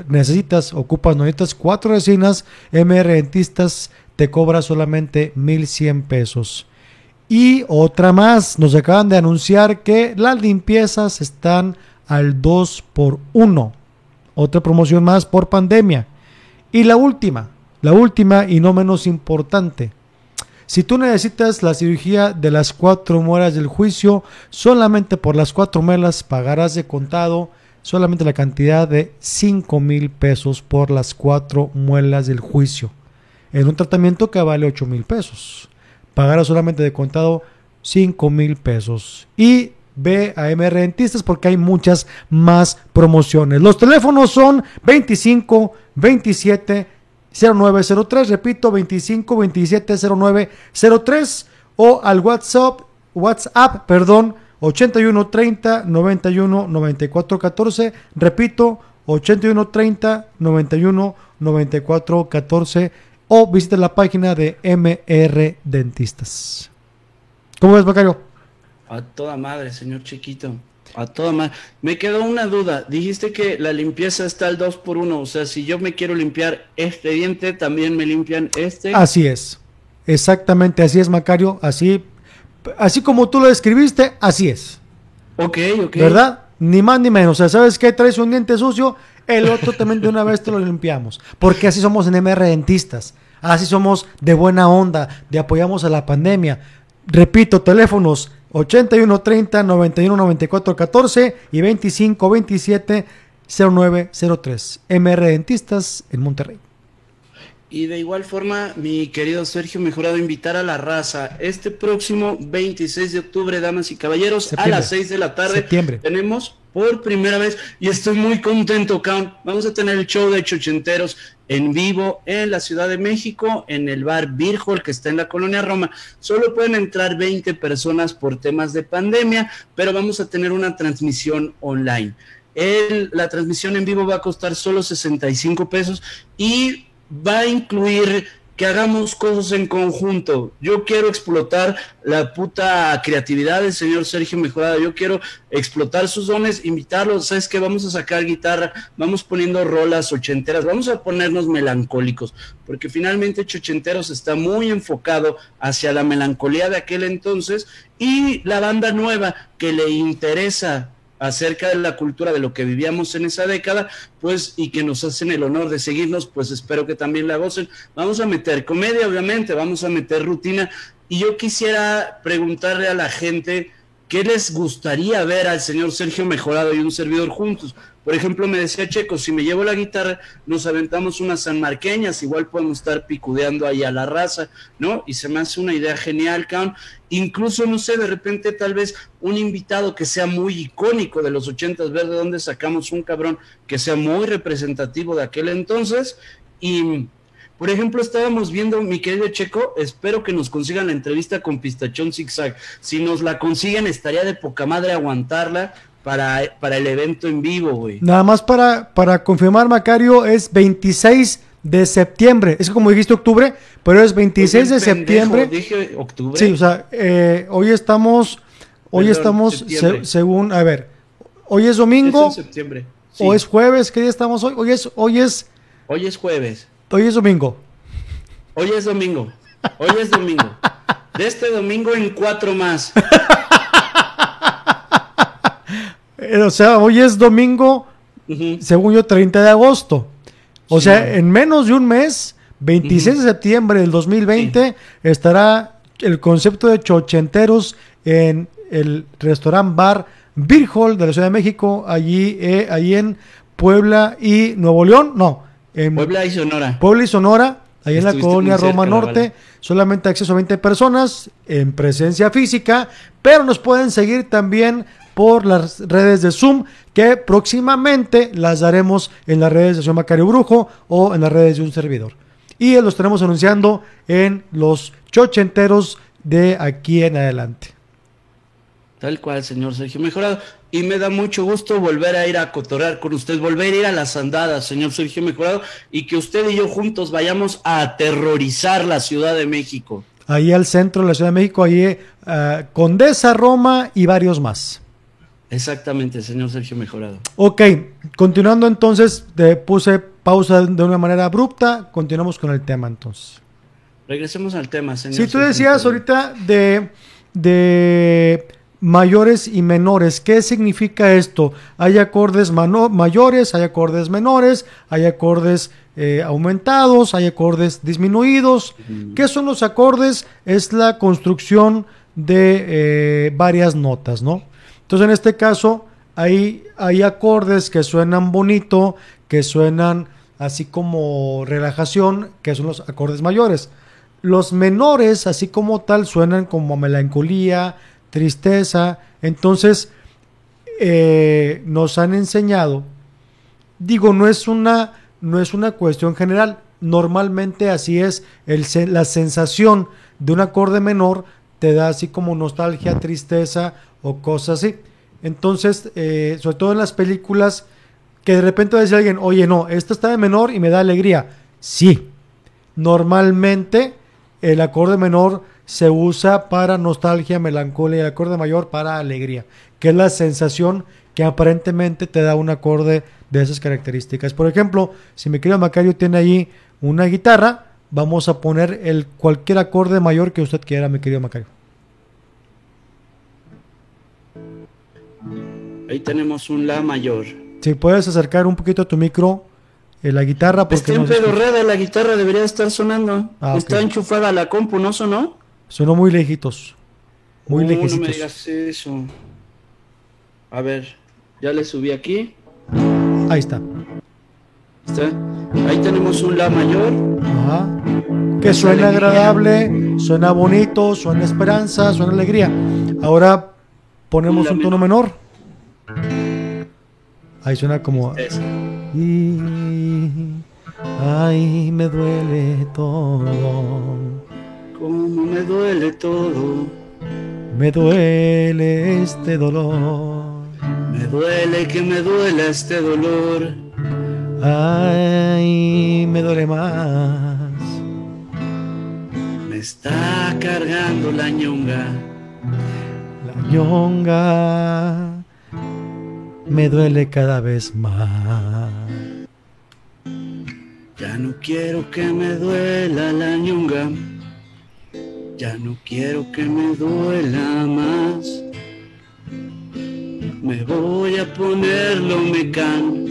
necesitas, ocupas, necesitas cuatro resinas, MR Dentistas te cobra solamente 1100 pesos. Y otra más, nos acaban de anunciar que las limpiezas están al 2 por 1. Otra promoción más por pandemia. Y la última, la última y no menos importante. Si tú necesitas la cirugía de las cuatro muelas del juicio, solamente por las cuatro muelas pagarás de contado solamente la cantidad de 5 mil pesos por las cuatro muelas del juicio. En un tratamiento que vale 8 mil pesos pagará solamente de contado 5 mil pesos. Y ve a MR Dentistas porque hay muchas más promociones. Los teléfonos son 25 27 0903, repito, 25 27 0903 o al WhatsApp, WhatsApp, perdón, 81 30 91 94 14, repito, 81 30 91 94 14 o visite la página de MR Dentistas. ¿Cómo ves, Bacario? A toda madre, señor chiquito. A toda madre. Me quedó una duda. Dijiste que la limpieza está al 2 por 1 O sea, si yo me quiero limpiar este diente, también me limpian este. Así es. Exactamente, así es, Macario. Así, así como tú lo describiste, así es. Ok, ok. ¿Verdad? Ni más ni menos. O sea, ¿sabes qué? Traes un diente sucio, el otro también de una vez te lo limpiamos. Porque así somos en MR Dentistas. Así somos de buena onda, de apoyamos a la pandemia. Repito, teléfonos 81 30 91 94 14 y 25 27 09 03. MR Dentistas en Monterrey. Y de igual forma, mi querido Sergio Mejorado, invitar a la raza este próximo 26 de octubre, damas y caballeros, a las 6 de la tarde. Septiembre. Tenemos por primera vez, y estoy muy contento, Count. Vamos a tener el show de Chochenteros en vivo en la Ciudad de México, en el bar Virgol, que está en la colonia Roma. Solo pueden entrar 20 personas por temas de pandemia, pero vamos a tener una transmisión online. La transmisión en vivo va a costar solo 65 pesos y va a incluir que hagamos cosas en conjunto. Yo quiero explotar la puta creatividad del señor Sergio Mejorado. Yo quiero explotar sus dones, invitarlos. ¿Sabes qué? Vamos a sacar guitarra, vamos poniendo rolas ochenteras, vamos a ponernos melancólicos, porque finalmente Chochenteros está muy enfocado hacia la melancolía de aquel entonces y la banda nueva que le interesa acerca de la cultura de lo que vivíamos en esa década, pues, y que nos hacen el honor de seguirnos, pues espero que también la gocen. Vamos a meter comedia, obviamente, vamos a meter rutina, y yo quisiera preguntarle a la gente qué les gustaría ver al señor Sergio Mejorado y un servidor juntos. Por ejemplo, me decía Checo, si me llevo la guitarra, nos aventamos unas sanmarqueñas, igual podemos estar picudeando ahí a la raza, ¿no? Y se me hace una idea genial, Count. Incluso, no sé, de repente tal vez un invitado que sea muy icónico de los ochentas, ver de dónde sacamos un cabrón que sea muy representativo de aquel entonces. Y, por ejemplo, estábamos viendo, mi querido Checo, espero que nos consigan la entrevista con Pistachón Zigzag. Si nos la consiguen, estaría de poca madre aguantarla para, para el evento en vivo, güey. Nada más para, para confirmar, Macario, es 26 de septiembre. Es como dijiste octubre, pero es 26 de Pendejo, septiembre. Dije octubre. Sí, o sea, eh, hoy estamos, hoy Perdón, estamos, se- según, a ver, hoy es Es domingo en septiembre. Sí. o es jueves, ¿qué día estamos hoy? Hoy es, hoy es, Hoy es jueves. hoy es domingo. Hoy es domingo. Hoy es domingo. De este domingo en cuatro más. (laughs) Eh, o sea, hoy es domingo, Ujú. según yo, 30 de agosto. O sea, en menos de un mes, 26 de septiembre del 2020, estará el concepto de chochenteros en el restaurant bar Beer Hall de la Ciudad de México, allí, eh, allí en Puebla y Nuevo León. No, en Puebla y Sonora. Puebla y Sonora, ahí en la colonia Roma Norte, solamente acceso a 20 personas en presencia física, pero nos pueden seguir también por las redes de Zoom, que próximamente las daremos en las redes de Señor Macario Brujo o en las redes de un servidor. Y los estaremos anunciando en los chochenteros de aquí en adelante. Tal cual, señor Sergio Mejorado. Y me da mucho gusto volver a ir a cotorrear con usted, volver a ir a las andadas, señor Sergio Mejorado, y que usted y yo juntos vayamos a aterrorizar la Ciudad de México. Ahí al centro de la Ciudad de México, ahí eh, Condesa, Roma y varios más. Exactamente, señor Sergio Mejorado. Ok, continuando entonces, te puse pausa de una manera abrupta, continuamos con el tema entonces. Regresemos al tema, señor. Si tú decías ahorita de, de mayores y menores, ¿qué significa esto? Hay acordes mayores, hay acordes menores, hay acordes eh, aumentados, hay acordes disminuidos. ¿Qué son los acordes? Es la construcción de eh, varias notas, ¿no? Entonces en este caso hay, hay acordes que suenan bonito, que suenan así como relajación, que son los acordes mayores. Los menores, así como tal, suenan como melancolía, tristeza. Entonces, eh, nos han enseñado, digo, no es una, no es una cuestión general. Normalmente así es, el, la sensación de un acorde menor te da así como nostalgia, tristeza o cosas así. Entonces, eh, sobre todo en las películas, que de repente va a decir alguien, oye, no, esto está de menor y me da alegría. Sí, normalmente el acorde menor se usa para nostalgia, melancolía y el acorde mayor para alegría, que es la sensación que aparentemente te da un acorde de esas características. Por ejemplo, si mi querido Macario tiene ahí una guitarra, vamos a poner el cualquier acorde mayor que usted quiera, mi querido Macario. Ahí tenemos un La mayor. Si puedes acercar un poquito tu micro, eh, la guitarra, porque Está pedorreda, la guitarra debería estar sonando. Ah, Está enchufada a la compu, ¿no sonó? sonó muy lejitos. Muy Uh, lejecitos. No me digas eso. A ver, ya le subí aquí. Ahí está. Está. Ahí tenemos un La mayor. Ajá. Que suena agradable, suena bonito, suena esperanza, suena alegría. Ahora ponemos un tono menor. Ahí suena como. Es. Y, ay, me duele todo. Cómo me duele todo. Me duele este dolor. Me duele que me duela este dolor. Ay, me duele más. Me está cargando la ñonga. La ñonga me duele cada vez más. Ya no quiero que me duela la ñonga. Ya no quiero que me duela más. Me voy a ponerlo mecán.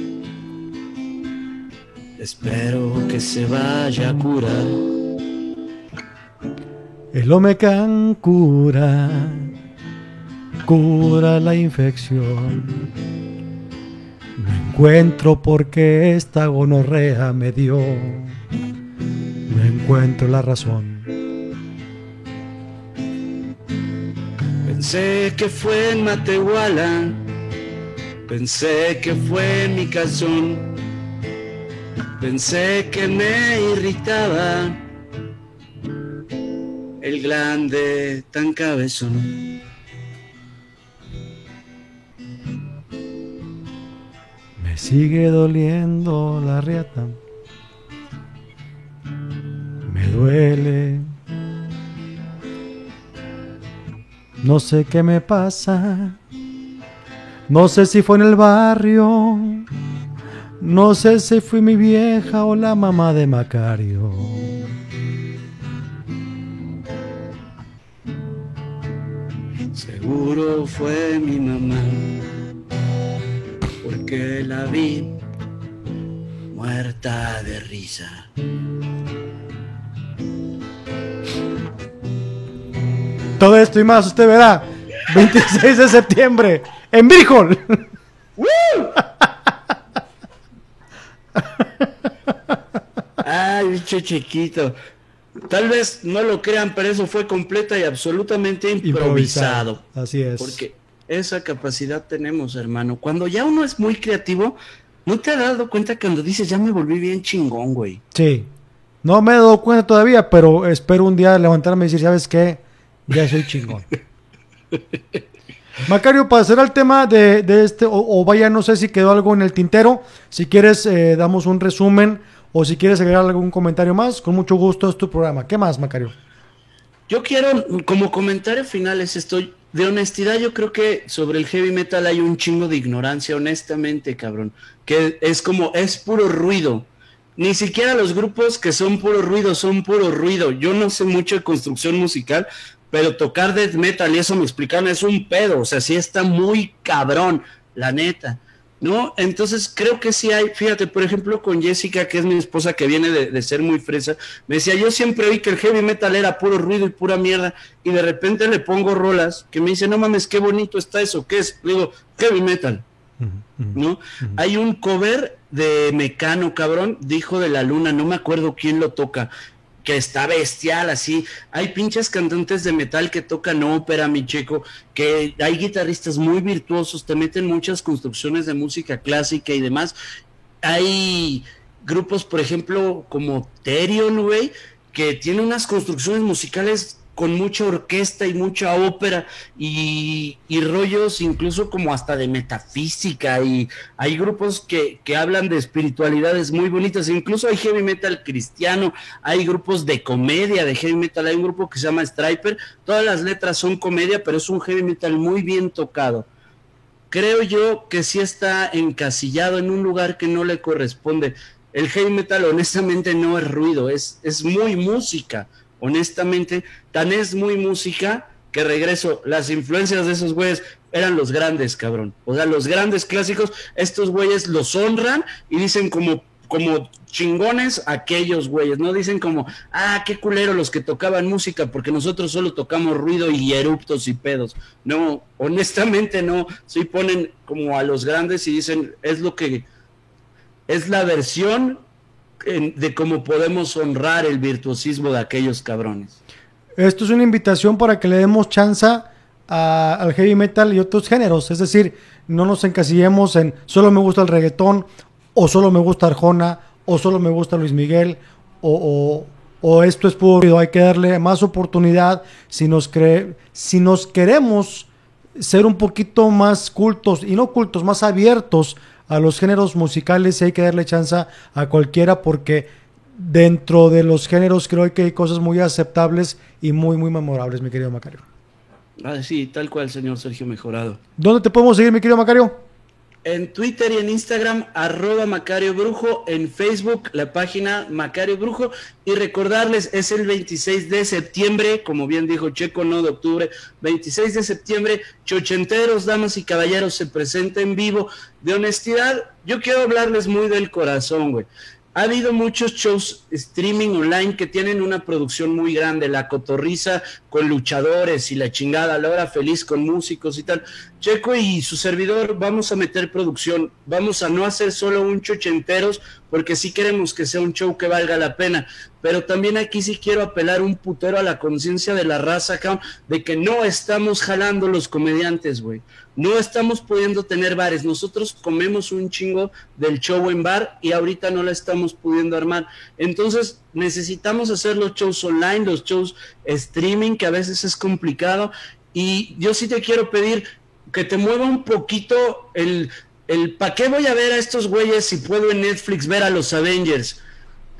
Espero que se vaya a curar. El Omecan cura, cura la infección. Encuentro por qué esta gonorrea me dio. No encuentro la razón. Pensé que fue en Matehuala. Pensé que fue en mi calzón. Pensé que me irritaba el glande tan cabezón. Sigue doliendo la riata. Me duele. No sé qué me pasa. No sé si fue en el barrio. No sé si fue mi vieja o la mamá de Macario. Seguro fue mi mamá, porque la vi muerta de risa. Todo esto y más usted verá 26 de septiembre en Brijol. Ay, bicho chiquito. Tal vez no lo crean, pero eso fue completa y absolutamente improvisado. Así es. Porque esa capacidad tenemos, hermano. Cuando ya uno es muy creativo, ¿no te has dado cuenta cuando dices, ya me volví bien chingón, güey? Sí. No me he dado cuenta todavía, pero espero un día levantarme y decir, ¿sabes qué? Ya soy chingón. (laughs) Macario, para hacer el tema de, de este, o, o, vaya, no sé si quedó algo en el tintero. Si quieres, eh, damos un resumen o si quieres agregar algún comentario más, con mucho gusto es tu programa. ¿Qué más, Macario? Yo quiero, como comentario final, es esto. De honestidad, yo creo que sobre el heavy metal hay un chingo de ignorancia, honestamente, cabrón. Que es como, es puro ruido. Ni siquiera los grupos que son puro ruido son puro ruido. Yo no sé mucho de construcción musical, pero tocar death metal y eso me explican es un pedo. O sea, sí está muy cabrón, la neta. ¿No? Entonces creo que sí hay, fíjate, por ejemplo, con Jessica, que es mi esposa que viene de, de, ser muy fresa, me decía, yo siempre vi que el heavy metal era puro ruido y pura mierda, y de repente le pongo rolas que me dice, no mames, qué bonito está eso, ¿qué es? Le digo, heavy metal, uh -huh, ¿no? Uh -huh. Hay un cover de Mecano, cabrón, dijo de la luna, no me acuerdo quién lo toca, que está bestial, así. Hay pinches cantantes de metal que tocan ópera, mi checo, que hay guitarristas muy virtuosos, te meten muchas construcciones de música clásica y demás. Hay grupos, por ejemplo, como Therion, güey, que tiene unas construcciones musicales con mucha orquesta y mucha ópera y, y, rollos incluso como hasta de metafísica. Y hay grupos que, que, hablan de espiritualidades muy bonitas, incluso hay heavy metal cristiano, hay grupos de comedia de heavy metal, hay un grupo que se llama Striper, todas las letras son comedia, pero es un heavy metal muy bien tocado. Creo yo que sí está encasillado en un lugar que no le corresponde. El heavy metal honestamente no es ruido, es, es muy música honestamente, tan es muy música que regreso, las influencias de esos güeyes eran los grandes, cabrón. O sea, los grandes clásicos, estos güeyes los honran y dicen como, como chingones aquellos güeyes, no dicen como, ah, qué culero los que tocaban música, porque nosotros solo tocamos ruido y eruptos y pedos. No, honestamente no, sí ponen como a los grandes y dicen, es lo que, es la versión de cómo podemos honrar el virtuosismo de aquellos cabrones. Esto es una invitación para que le demos chance a, al heavy metal y otros géneros, es decir, no nos encasillemos en solo me gusta el reggaetón, o solo me gusta Arjona, o solo me gusta Luis Miguel, o, o, esto es puro, hay que darle más oportunidad. Si nos, cree, si nos queremos ser un poquito más cultos, y no cultos, más abiertos a los géneros musicales y hay que darle chance a cualquiera porque dentro de los géneros creo que hay cosas muy aceptables y muy, muy memorables, mi querido Macario. Ah, sí, tal cual, señor Sergio Mejorado. ¿Dónde te podemos seguir, mi querido Macario? En Twitter y en Instagram, arroba Macario Brujo, en Facebook, la página Macario Brujo, y recordarles, es el 26 de septiembre, como bien dijo Checo, no de octubre, 26 de septiembre, Chochenteros, damas y caballeros, se presenta en vivo. De honestidad, yo quiero hablarles muy del corazón, güey. Ha habido muchos shows streaming online que tienen una producción muy grande, la cotorriza con luchadores y la chingada, la hora feliz con músicos y tal. Checo y su servidor vamos a meter producción, vamos a no hacer solo un chochenteros porque sí queremos que sea un show que valga la pena, pero también aquí sí quiero apelar un putero a la conciencia de la raza, de que no estamos jalando los comediantes, güey. No estamos pudiendo tener bares. Nosotros comemos un chingo del show en bar y ahorita no la estamos pudiendo armar. Entonces necesitamos hacer los shows online, los shows streaming, que a veces es complicado. Y yo sí te quiero pedir que te mueva un poquito el el ¿para qué voy a ver a estos güeyes si puedo en Netflix ver a los Avengers?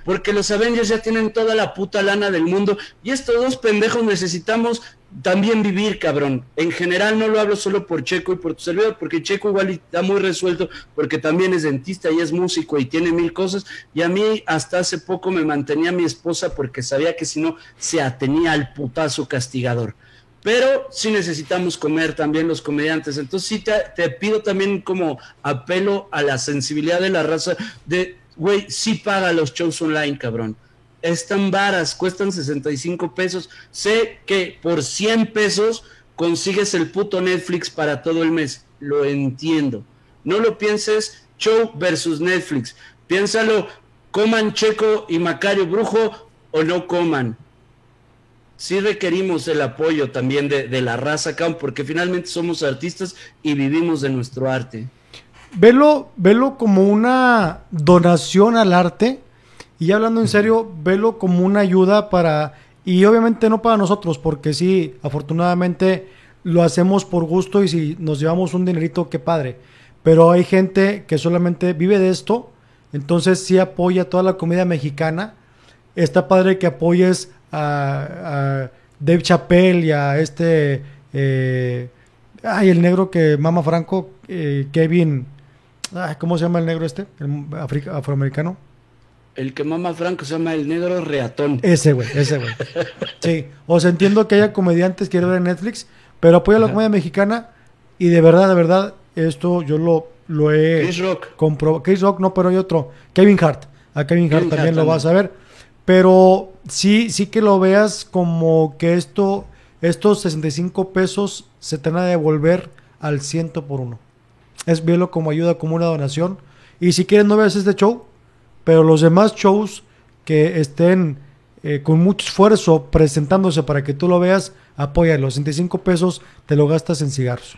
Porque los Avengers ya tienen toda la puta lana del mundo y estos dos pendejos necesitamos también vivir, cabrón. En general no lo hablo solo por Checo y por tu servidor, porque Checo igual está muy resuelto, porque también es dentista y es músico y tiene mil cosas. Y a mí hasta hace poco me mantenía mi esposa porque sabía que si no se atenía al putazo castigador. Pero sí necesitamos comer también los comediantes. Entonces sí te, te pido también como apelo a la sensibilidad de la raza de güey, sí paga los shows online, cabrón. Están varas, cuestan 65 pesos. Sé que por 100 pesos consigues el puto Netflix para todo el mes. Lo entiendo. No lo pienses show versus Netflix. Piénsalo, coman Checo y Macario Brujo o no coman. Sí requerimos el apoyo también de, de la raza acá, porque finalmente somos artistas y vivimos de nuestro arte. Velo, velo como una donación al arte y hablando en serio, velo como una ayuda para, y obviamente no para nosotros, porque sí, afortunadamente lo hacemos por gusto y si nos llevamos un dinerito, qué padre. Pero hay gente que solamente vive de esto, entonces sí apoya toda la comida mexicana. Está padre que apoyes a, a Dave Chappelle y a este... Eh, ay, el negro que mama Franco, eh, Kevin... ¿Cómo se llama el negro este? El afroamericano. El que mama Franco se llama el negro reatón. Ese güey, ese güey. Sí. O sea, entiendo que haya comediantes que ver en Netflix, pero apoya la comedia mexicana y de verdad, de verdad, esto yo lo, lo he comprobado. Chris Rock, no, pero hay otro. Kevin Hart. A Kevin Hart también lo vas a ver. Pero sí, sí que lo veas como que esto, estos 65 pesos se te van a devolver al ciento por uno es verlo como ayuda, como una donación. Y si quieres no veas este show, pero los demás shows que estén eh, con mucho esfuerzo presentándose para que tú lo veas, los 65 pesos te lo gastas en cigarros.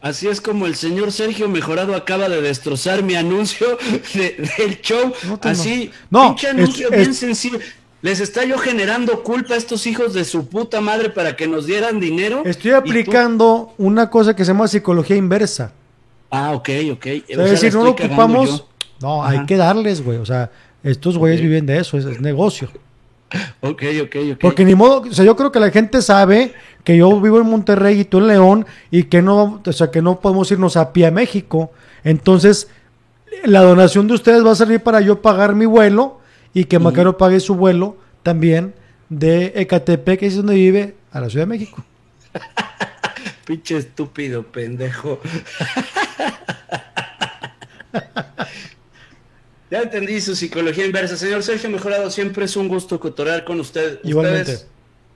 Así es como el señor Sergio Mejorado acaba de destrozar mi anuncio (laughs) del show. Así, no, pinche anuncio bien sencillo. Les está yo generando culpa a estos hijos de su puta madre para que nos dieran dinero. Estoy aplicando una cosa que se llama psicología inversa. Ah, ok, ok. es decir, no lo ocupamos. No, hay que darles, güey. O sea, estos güeyes viven de eso, es, negocio. (laughs) Ok, ok, ok. Porque ni modo, o sea, yo creo que la gente sabe que yo vivo en Monterrey y tú en León y que no, o sea, que no podemos irnos a pie a México. Entonces, la donación de ustedes va a servir para yo pagar mi vuelo y que Macaro pague su vuelo también de Ecatepec, que es donde vive, a la Ciudad de México. (laughs) Pinche estúpido pendejo. (laughs) (laughs) ya entendí su psicología inversa. Señor Sergio Mejorado, siempre es un gusto cotorear con usted. Igualmente. Ustedes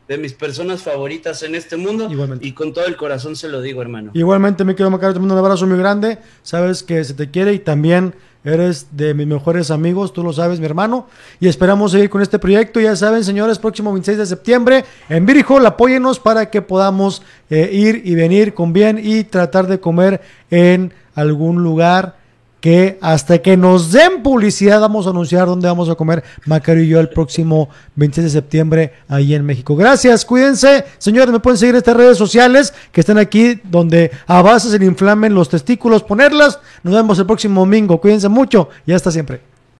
de mis personas favoritas en este mundo. Igualmente. Y con todo el corazón se lo digo, hermano. Igualmente, mi querido Macario, te mando un abrazo muy grande. Sabes que se te quiere y también eres de mis mejores amigos, tú lo sabes, mi hermano. Y esperamos seguir con este proyecto. Ya saben, señores, próximo 26 de septiembre en Virgol, apóyenos para que podamos eh, ir y venir con bien y tratar de comer en algún lugar que hasta que nos den publicidad vamos a anunciar dónde vamos a comer Macario y yo el próximo 26 de septiembre ahí en México. Gracias, cuídense. Señores, me pueden seguir en estas redes sociales que están aquí donde a base se inflamen los testículos, ponerlas. Nos vemos el próximo domingo. Cuídense mucho y hasta siempre.